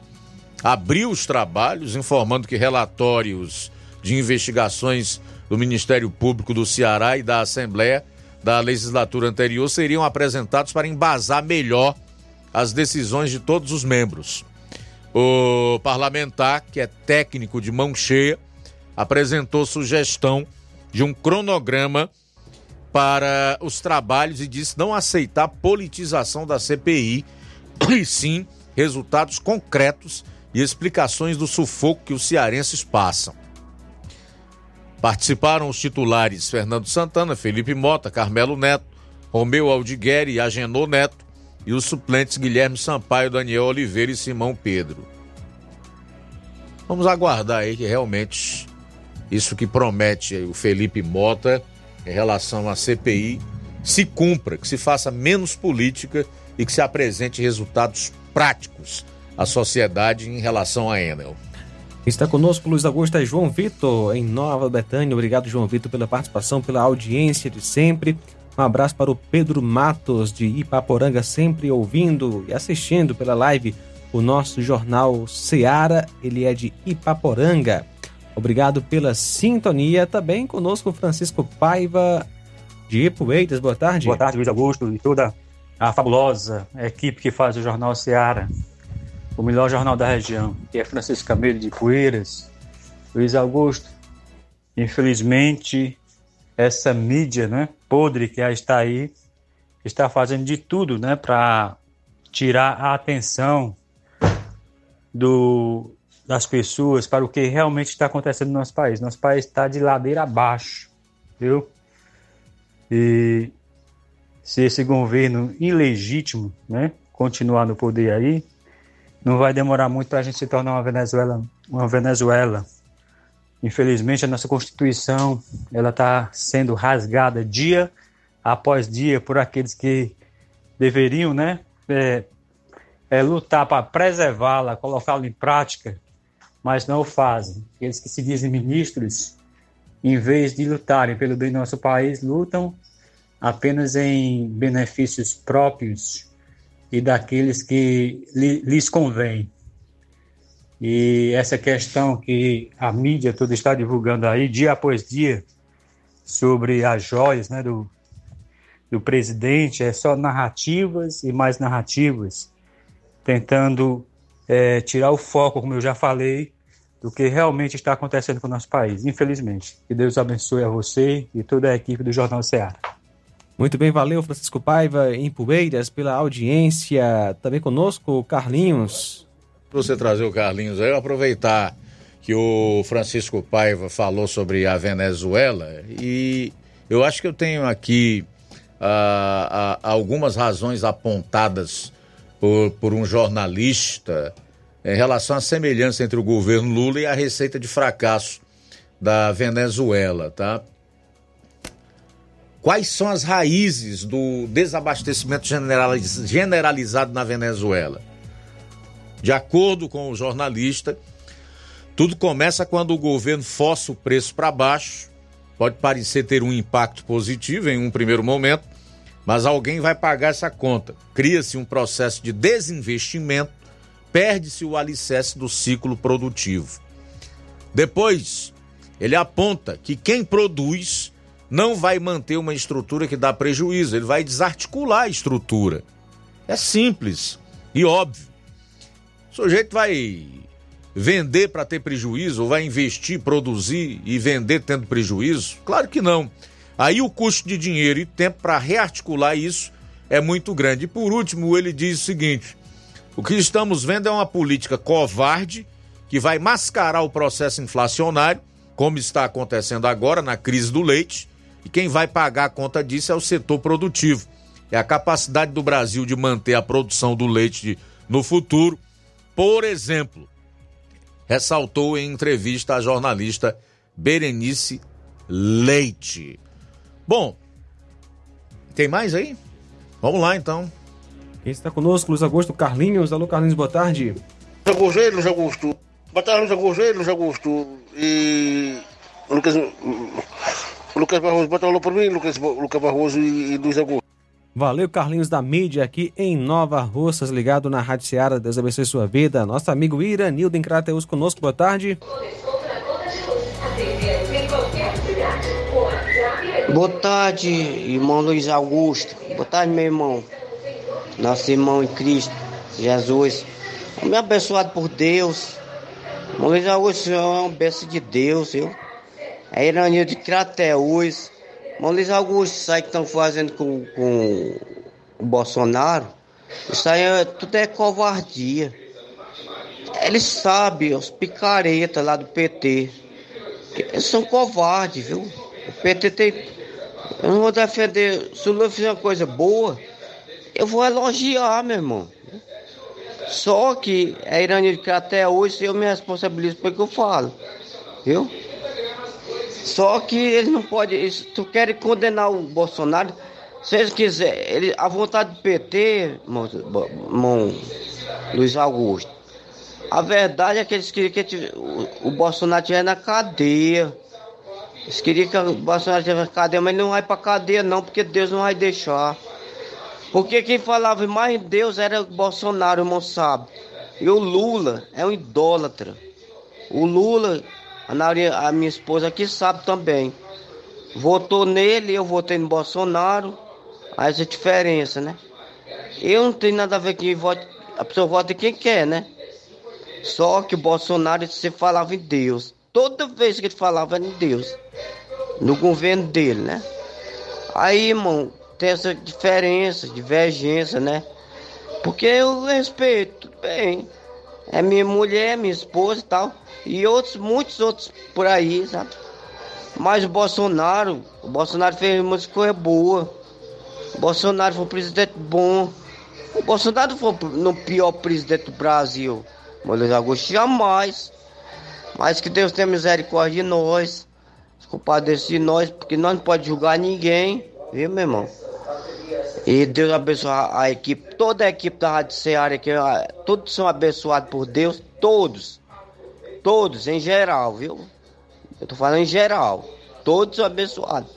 abriu os trabalhos informando que relatórios de investigações do Ministério Público do Ceará e da Assembleia da legislatura anterior seriam apresentados para embasar melhor as decisões de todos os membros. O parlamentar, que é técnico de mão cheia, apresentou sugestão de um cronograma para os trabalhos e disse não aceitar politização da CPI, e sim resultados concretos e explicações do sufoco que os cearenses passam. Participaram os titulares Fernando Santana, Felipe Mota, Carmelo Neto, Romeu Aldigueri e Agenor Neto e os suplentes Guilherme Sampaio, Daniel Oliveira e Simão Pedro. Vamos aguardar aí que realmente isso que promete o Felipe Mota em relação à CPI se cumpra, que se faça menos política e que se apresente resultados práticos à sociedade em relação à Enel. Está conosco Luiz Augusto e João Vitor, em Nova Betânia. Obrigado, João Vitor, pela participação, pela audiência de sempre. Um abraço para o Pedro Matos, de Ipaporanga, sempre ouvindo e assistindo pela live o nosso jornal Seara. Ele é de Ipaporanga. Obrigado pela sintonia. Também conosco Francisco Paiva, de Ipueiras. Boa tarde. Boa tarde, Luiz Augusto, e toda a fabulosa equipe que faz o jornal Seara o melhor jornal da região, que é Francisco Camelo de Poeiras, Luiz Augusto. Infelizmente, essa mídia né, podre que está aí está fazendo de tudo né, para tirar a atenção do, das pessoas para o que realmente está acontecendo no nosso país. Nosso país está de ladeira abaixo, viu? E se esse governo ilegítimo né, continuar no poder aí, não vai demorar muito para a gente se tornar uma Venezuela, uma Venezuela. Infelizmente, a nossa Constituição ela está sendo rasgada dia após dia por aqueles que deveriam, né, é, é, lutar para preservá-la, colocá-la em prática, mas não o fazem. Aqueles que se dizem ministros, em vez de lutarem pelo bem do nosso país, lutam apenas em benefícios próprios e daqueles que lhes convém. E essa questão que a mídia toda está divulgando aí, dia após dia, sobre as joias né, do, do presidente, é só narrativas e mais narrativas, tentando é, tirar o foco, como eu já falei, do que realmente está acontecendo com o nosso país, infelizmente. Que Deus abençoe a você e toda a equipe do Jornal Ceará. Muito bem, valeu Francisco Paiva em Poeiras pela audiência. Também conosco, Carlinhos. Para você trazer o Carlinhos aí, eu aproveitar que o Francisco Paiva falou sobre a Venezuela e eu acho que eu tenho aqui ah, ah, algumas razões apontadas por, por um jornalista em relação à semelhança entre o governo Lula e a receita de fracasso da Venezuela, tá? Quais são as raízes do desabastecimento generaliz generalizado na Venezuela? De acordo com o jornalista, tudo começa quando o governo força o preço para baixo. Pode parecer ter um impacto positivo em um primeiro momento, mas alguém vai pagar essa conta. Cria-se um processo de desinvestimento, perde-se o alicerce do ciclo produtivo. Depois, ele aponta que quem produz não vai manter uma estrutura que dá prejuízo, ele vai desarticular a estrutura. É simples e óbvio. O sujeito vai vender para ter prejuízo, ou vai investir, produzir e vender tendo prejuízo? Claro que não. Aí o custo de dinheiro e tempo para rearticular isso é muito grande. E por último, ele diz o seguinte: o que estamos vendo é uma política covarde que vai mascarar o processo inflacionário, como está acontecendo agora na crise do leite, e quem vai pagar a conta disso é o setor produtivo. É a capacidade do Brasil de manter a produção do leite no futuro. Por exemplo, ressaltou em entrevista a jornalista Berenice Leite. Bom, tem mais aí? Vamos lá então. Quem está conosco, Luiz Augusto Carlinhos. Alô, Carlinhos, boa tarde. Luiz Augusto, Luiz Augusto. Boa tarde, Luiz Augusto. Luiz Augusto. E. Lucas. Lucas Barroso, bota alô por mim, Lucas, Lucas Barroso e, e Luiz Augusto. Valeu, Carlinhos da mídia aqui em Nova Russas, ligado na Rádio Seara. Deus abençoe sua vida. Nosso amigo Iranildo em Crateus conosco. Boa tarde. Boa tarde, irmão Luiz Augusto. Boa tarde, meu irmão. Nosso irmão em Cristo, Jesus. Me abençoado por Deus. Irmão Luiz Augusto é uma bênção de Deus, viu? É Iranil de Crateus. Luiz Augusto, isso aí que estão fazendo com, com o Bolsonaro, isso aí é, tudo é covardia. Eles sabem, os picaretas lá do PT. Eles são covardes, viu? O PT tem. Eu não vou defender. Se o Lula fizer uma coisa boa, eu vou elogiar, meu irmão. Só que a que até hoje eu me responsabilizo pelo que eu falo. Viu? Só que eles não podem. Eles tu querem condenar o Bolsonaro. Se eles quiserem, ele, a vontade do PT, irmão, irmão Luiz Augusto. A verdade é que eles queriam que o, o Bolsonaro estivesse na cadeia. Eles queriam que o Bolsonaro estivesse na cadeia, mas não vai pra cadeia não, porque Deus não vai deixar. Porque quem falava mais em Deus era o Bolsonaro, irmão sabe. E o Lula é um idólatra. O Lula, a, a minha esposa aqui sabe também. Votou nele, eu votei no Bolsonaro. Aí essa diferença, né? Eu não tenho nada a ver com vota. A pessoa vota em quem quer, né? Só que o Bolsonaro você falava em Deus. Toda vez que ele falava em Deus. No governo dele, né? Aí, irmão, tem essa diferença, divergência, né? Porque eu respeito, bem. É minha mulher, minha esposa e tal. E outros, muitos outros por aí, sabe? Mas o Bolsonaro, o Bolsonaro fez muitas coisas boas. O Bolsonaro foi um presidente bom. O Bolsonaro foi no pior presidente do Brasil. Moisés Augusto, jamais. Mas que Deus tenha misericórdia de nós. Compadeça de nós, porque nós não podemos julgar ninguém. Viu, meu irmão? E Deus abençoe a, equipe, toda a equipe da Rádio Ceará, que ah, todos são abençoados por Deus, todos. Todos, em geral, viu? Eu tô falando em geral. Todos abençoados.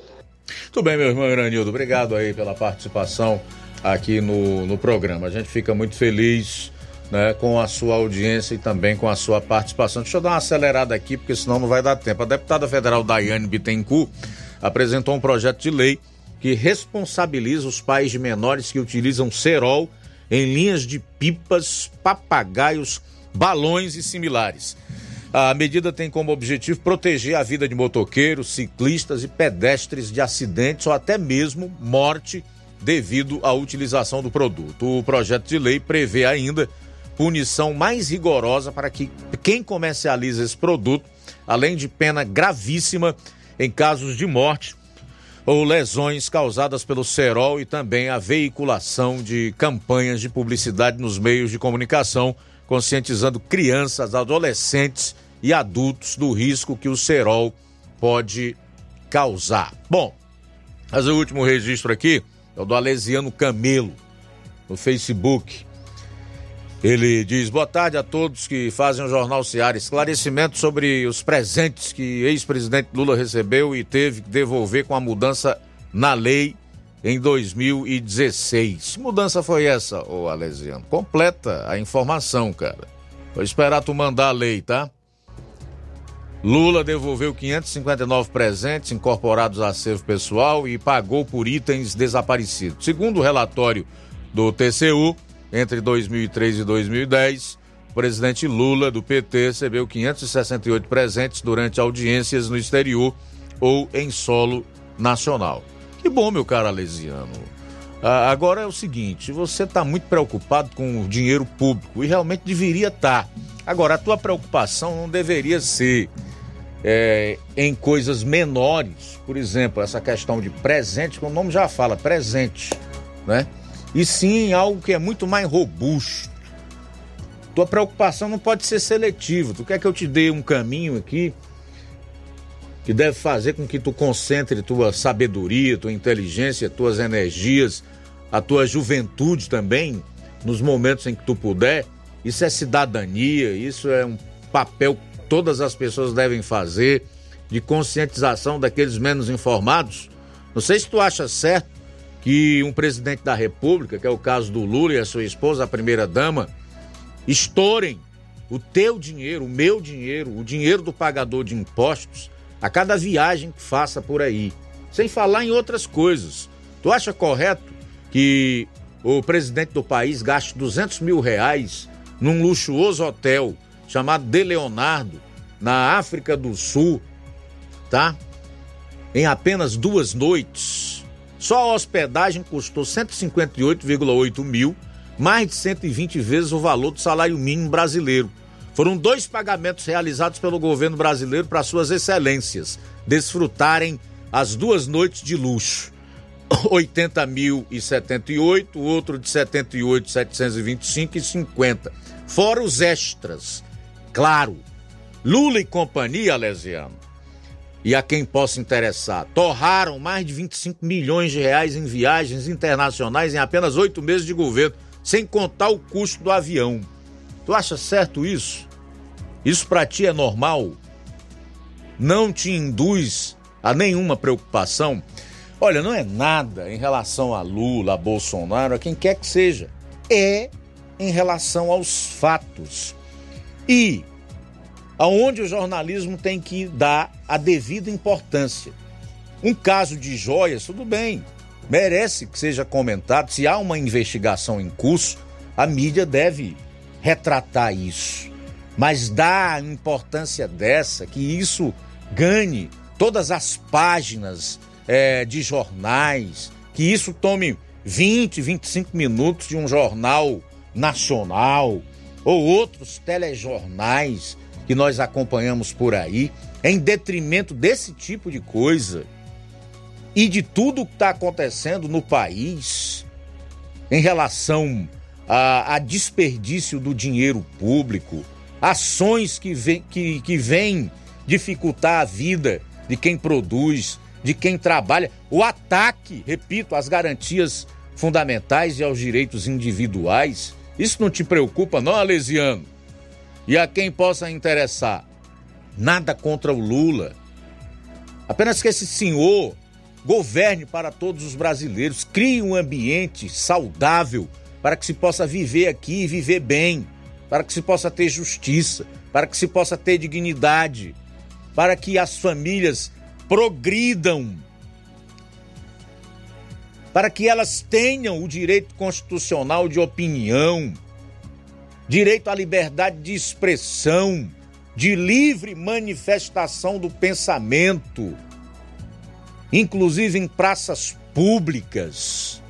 Tudo bem, meu irmão Iranildo. Obrigado aí pela participação aqui no, no programa. A gente fica muito feliz né, com a sua audiência e também com a sua participação. Deixa eu dar uma acelerada aqui, porque senão não vai dar tempo. A deputada federal Daiane Bittencourt apresentou um projeto de lei que responsabiliza os pais de menores que utilizam cerol em linhas de pipas, papagaios, balões e similares. A medida tem como objetivo proteger a vida de motoqueiros, ciclistas e pedestres de acidentes ou até mesmo morte devido à utilização do produto. O projeto de lei prevê ainda punição mais rigorosa para que quem comercializa esse produto, além de pena gravíssima em casos de morte ou lesões causadas pelo cerol e também a veiculação de campanhas de publicidade nos meios de comunicação, conscientizando crianças, adolescentes e adultos do risco que o cerol pode causar. Bom, mas o último registro aqui é o do Alesiano Camelo, no Facebook. Ele diz: Boa tarde a todos que fazem o Jornal Seara. Esclarecimento sobre os presentes que ex-presidente Lula recebeu e teve que devolver com a mudança na lei em 2016. Que mudança foi essa, ô Alesiano? Completa a informação, cara. Vou esperar tu mandar a lei, tá? Lula devolveu 559 presentes incorporados a acervo pessoal e pagou por itens desaparecidos. Segundo o relatório do TCU, entre 2003 e 2010, o presidente Lula, do PT, recebeu 568 presentes durante audiências no exterior ou em solo nacional. Que bom, meu caro Alesiano. Ah, agora é o seguinte, você está muito preocupado com o dinheiro público e realmente deveria estar. Agora, a tua preocupação não deveria ser é, em coisas menores, por exemplo, essa questão de presente, que o nome já fala, presente, né? E sim em algo que é muito mais robusto. Tua preocupação não pode ser seletiva. Tu quer que eu te dê um caminho aqui que deve fazer com que tu concentre tua sabedoria, tua inteligência, tuas energias, a tua juventude também, nos momentos em que tu puder. Isso é cidadania, isso é um papel todas as pessoas devem fazer de conscientização daqueles menos informados. Não sei se tu acha certo que um presidente da República, que é o caso do Lula e a sua esposa, a primeira dama, estourem o teu dinheiro, o meu dinheiro, o dinheiro do pagador de impostos a cada viagem que faça por aí. Sem falar em outras coisas. Tu acha correto que o presidente do país gaste 200 mil reais num luxuoso hotel chamado De Leonardo, na África do Sul, tá? Em apenas duas noites. Só a hospedagem custou 158,8 mil, mais de 120 vezes o valor do salário mínimo brasileiro. Foram dois pagamentos realizados pelo governo brasileiro para suas excelências desfrutarem as duas noites de luxo. 80 mil e 78, outro de 78, 725 e 50. Fora os extras. Claro, Lula e companhia, Alesiano, e a quem possa interessar, torraram mais de 25 milhões de reais em viagens internacionais em apenas oito meses de governo, sem contar o custo do avião. Tu acha certo isso? Isso para ti é normal? Não te induz a nenhuma preocupação? Olha, não é nada em relação a Lula, a Bolsonaro, a quem quer que seja. É em relação aos fatos. E aonde o jornalismo tem que dar a devida importância. Um caso de joias, tudo bem, merece que seja comentado. Se há uma investigação em curso, a mídia deve retratar isso. Mas dá importância dessa, que isso ganhe todas as páginas é, de jornais, que isso tome 20, 25 minutos de um jornal nacional ou outros telejornais que nós acompanhamos por aí, em detrimento desse tipo de coisa e de tudo que está acontecendo no país em relação a, a, desperdício do dinheiro público, ações que vêm que, que vem dificultar a vida de quem produz, de quem trabalha, o ataque, repito, às garantias fundamentais e aos direitos individuais. Isso não te preocupa, não, Alesiano? E a quem possa interessar, nada contra o Lula. Apenas que esse senhor governe para todos os brasileiros, crie um ambiente saudável para que se possa viver aqui e viver bem, para que se possa ter justiça, para que se possa ter dignidade, para que as famílias progridam, para que elas tenham o direito constitucional de opinião, direito à liberdade de expressão, de livre manifestação do pensamento, inclusive em praças públicas.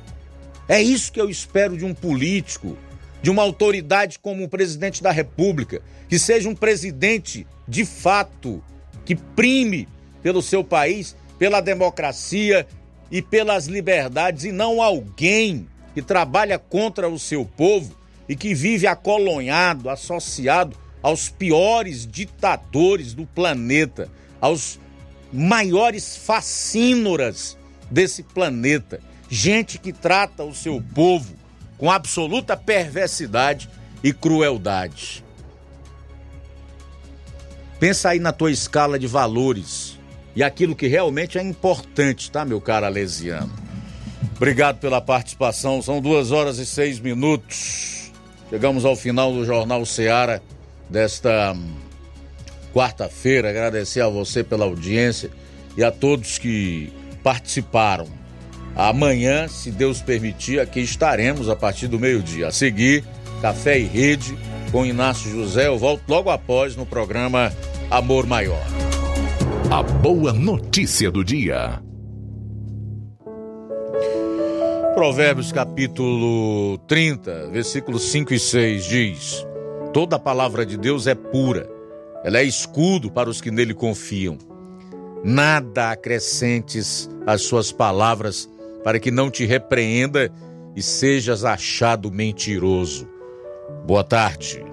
É isso que eu espero de um político, de uma autoridade como o presidente da República, que seja um presidente de fato que prime pelo seu país, pela democracia e pelas liberdades, e não alguém que trabalha contra o seu povo e que vive acolonhado, associado aos piores ditadores do planeta, aos maiores fascínoras desse planeta. Gente que trata o seu povo com absoluta perversidade e crueldade. Pensa aí na tua escala de valores e aquilo que realmente é importante, tá, meu caro Alesiano? Obrigado pela participação. São duas horas e seis minutos. Chegamos ao final do Jornal Seara desta hum, quarta-feira. Agradecer a você pela audiência e a todos que participaram. Amanhã, se Deus permitir, aqui estaremos a partir do meio-dia. A seguir, Café e Rede com Inácio José. Eu volto logo após no programa Amor Maior. A boa notícia do dia. Provérbios capítulo 30, versículos 5 e 6 diz: Toda a palavra de Deus é pura, ela é escudo para os que nele confiam. Nada acrescentes às suas palavras, para que não te repreenda e sejas achado mentiroso. Boa tarde.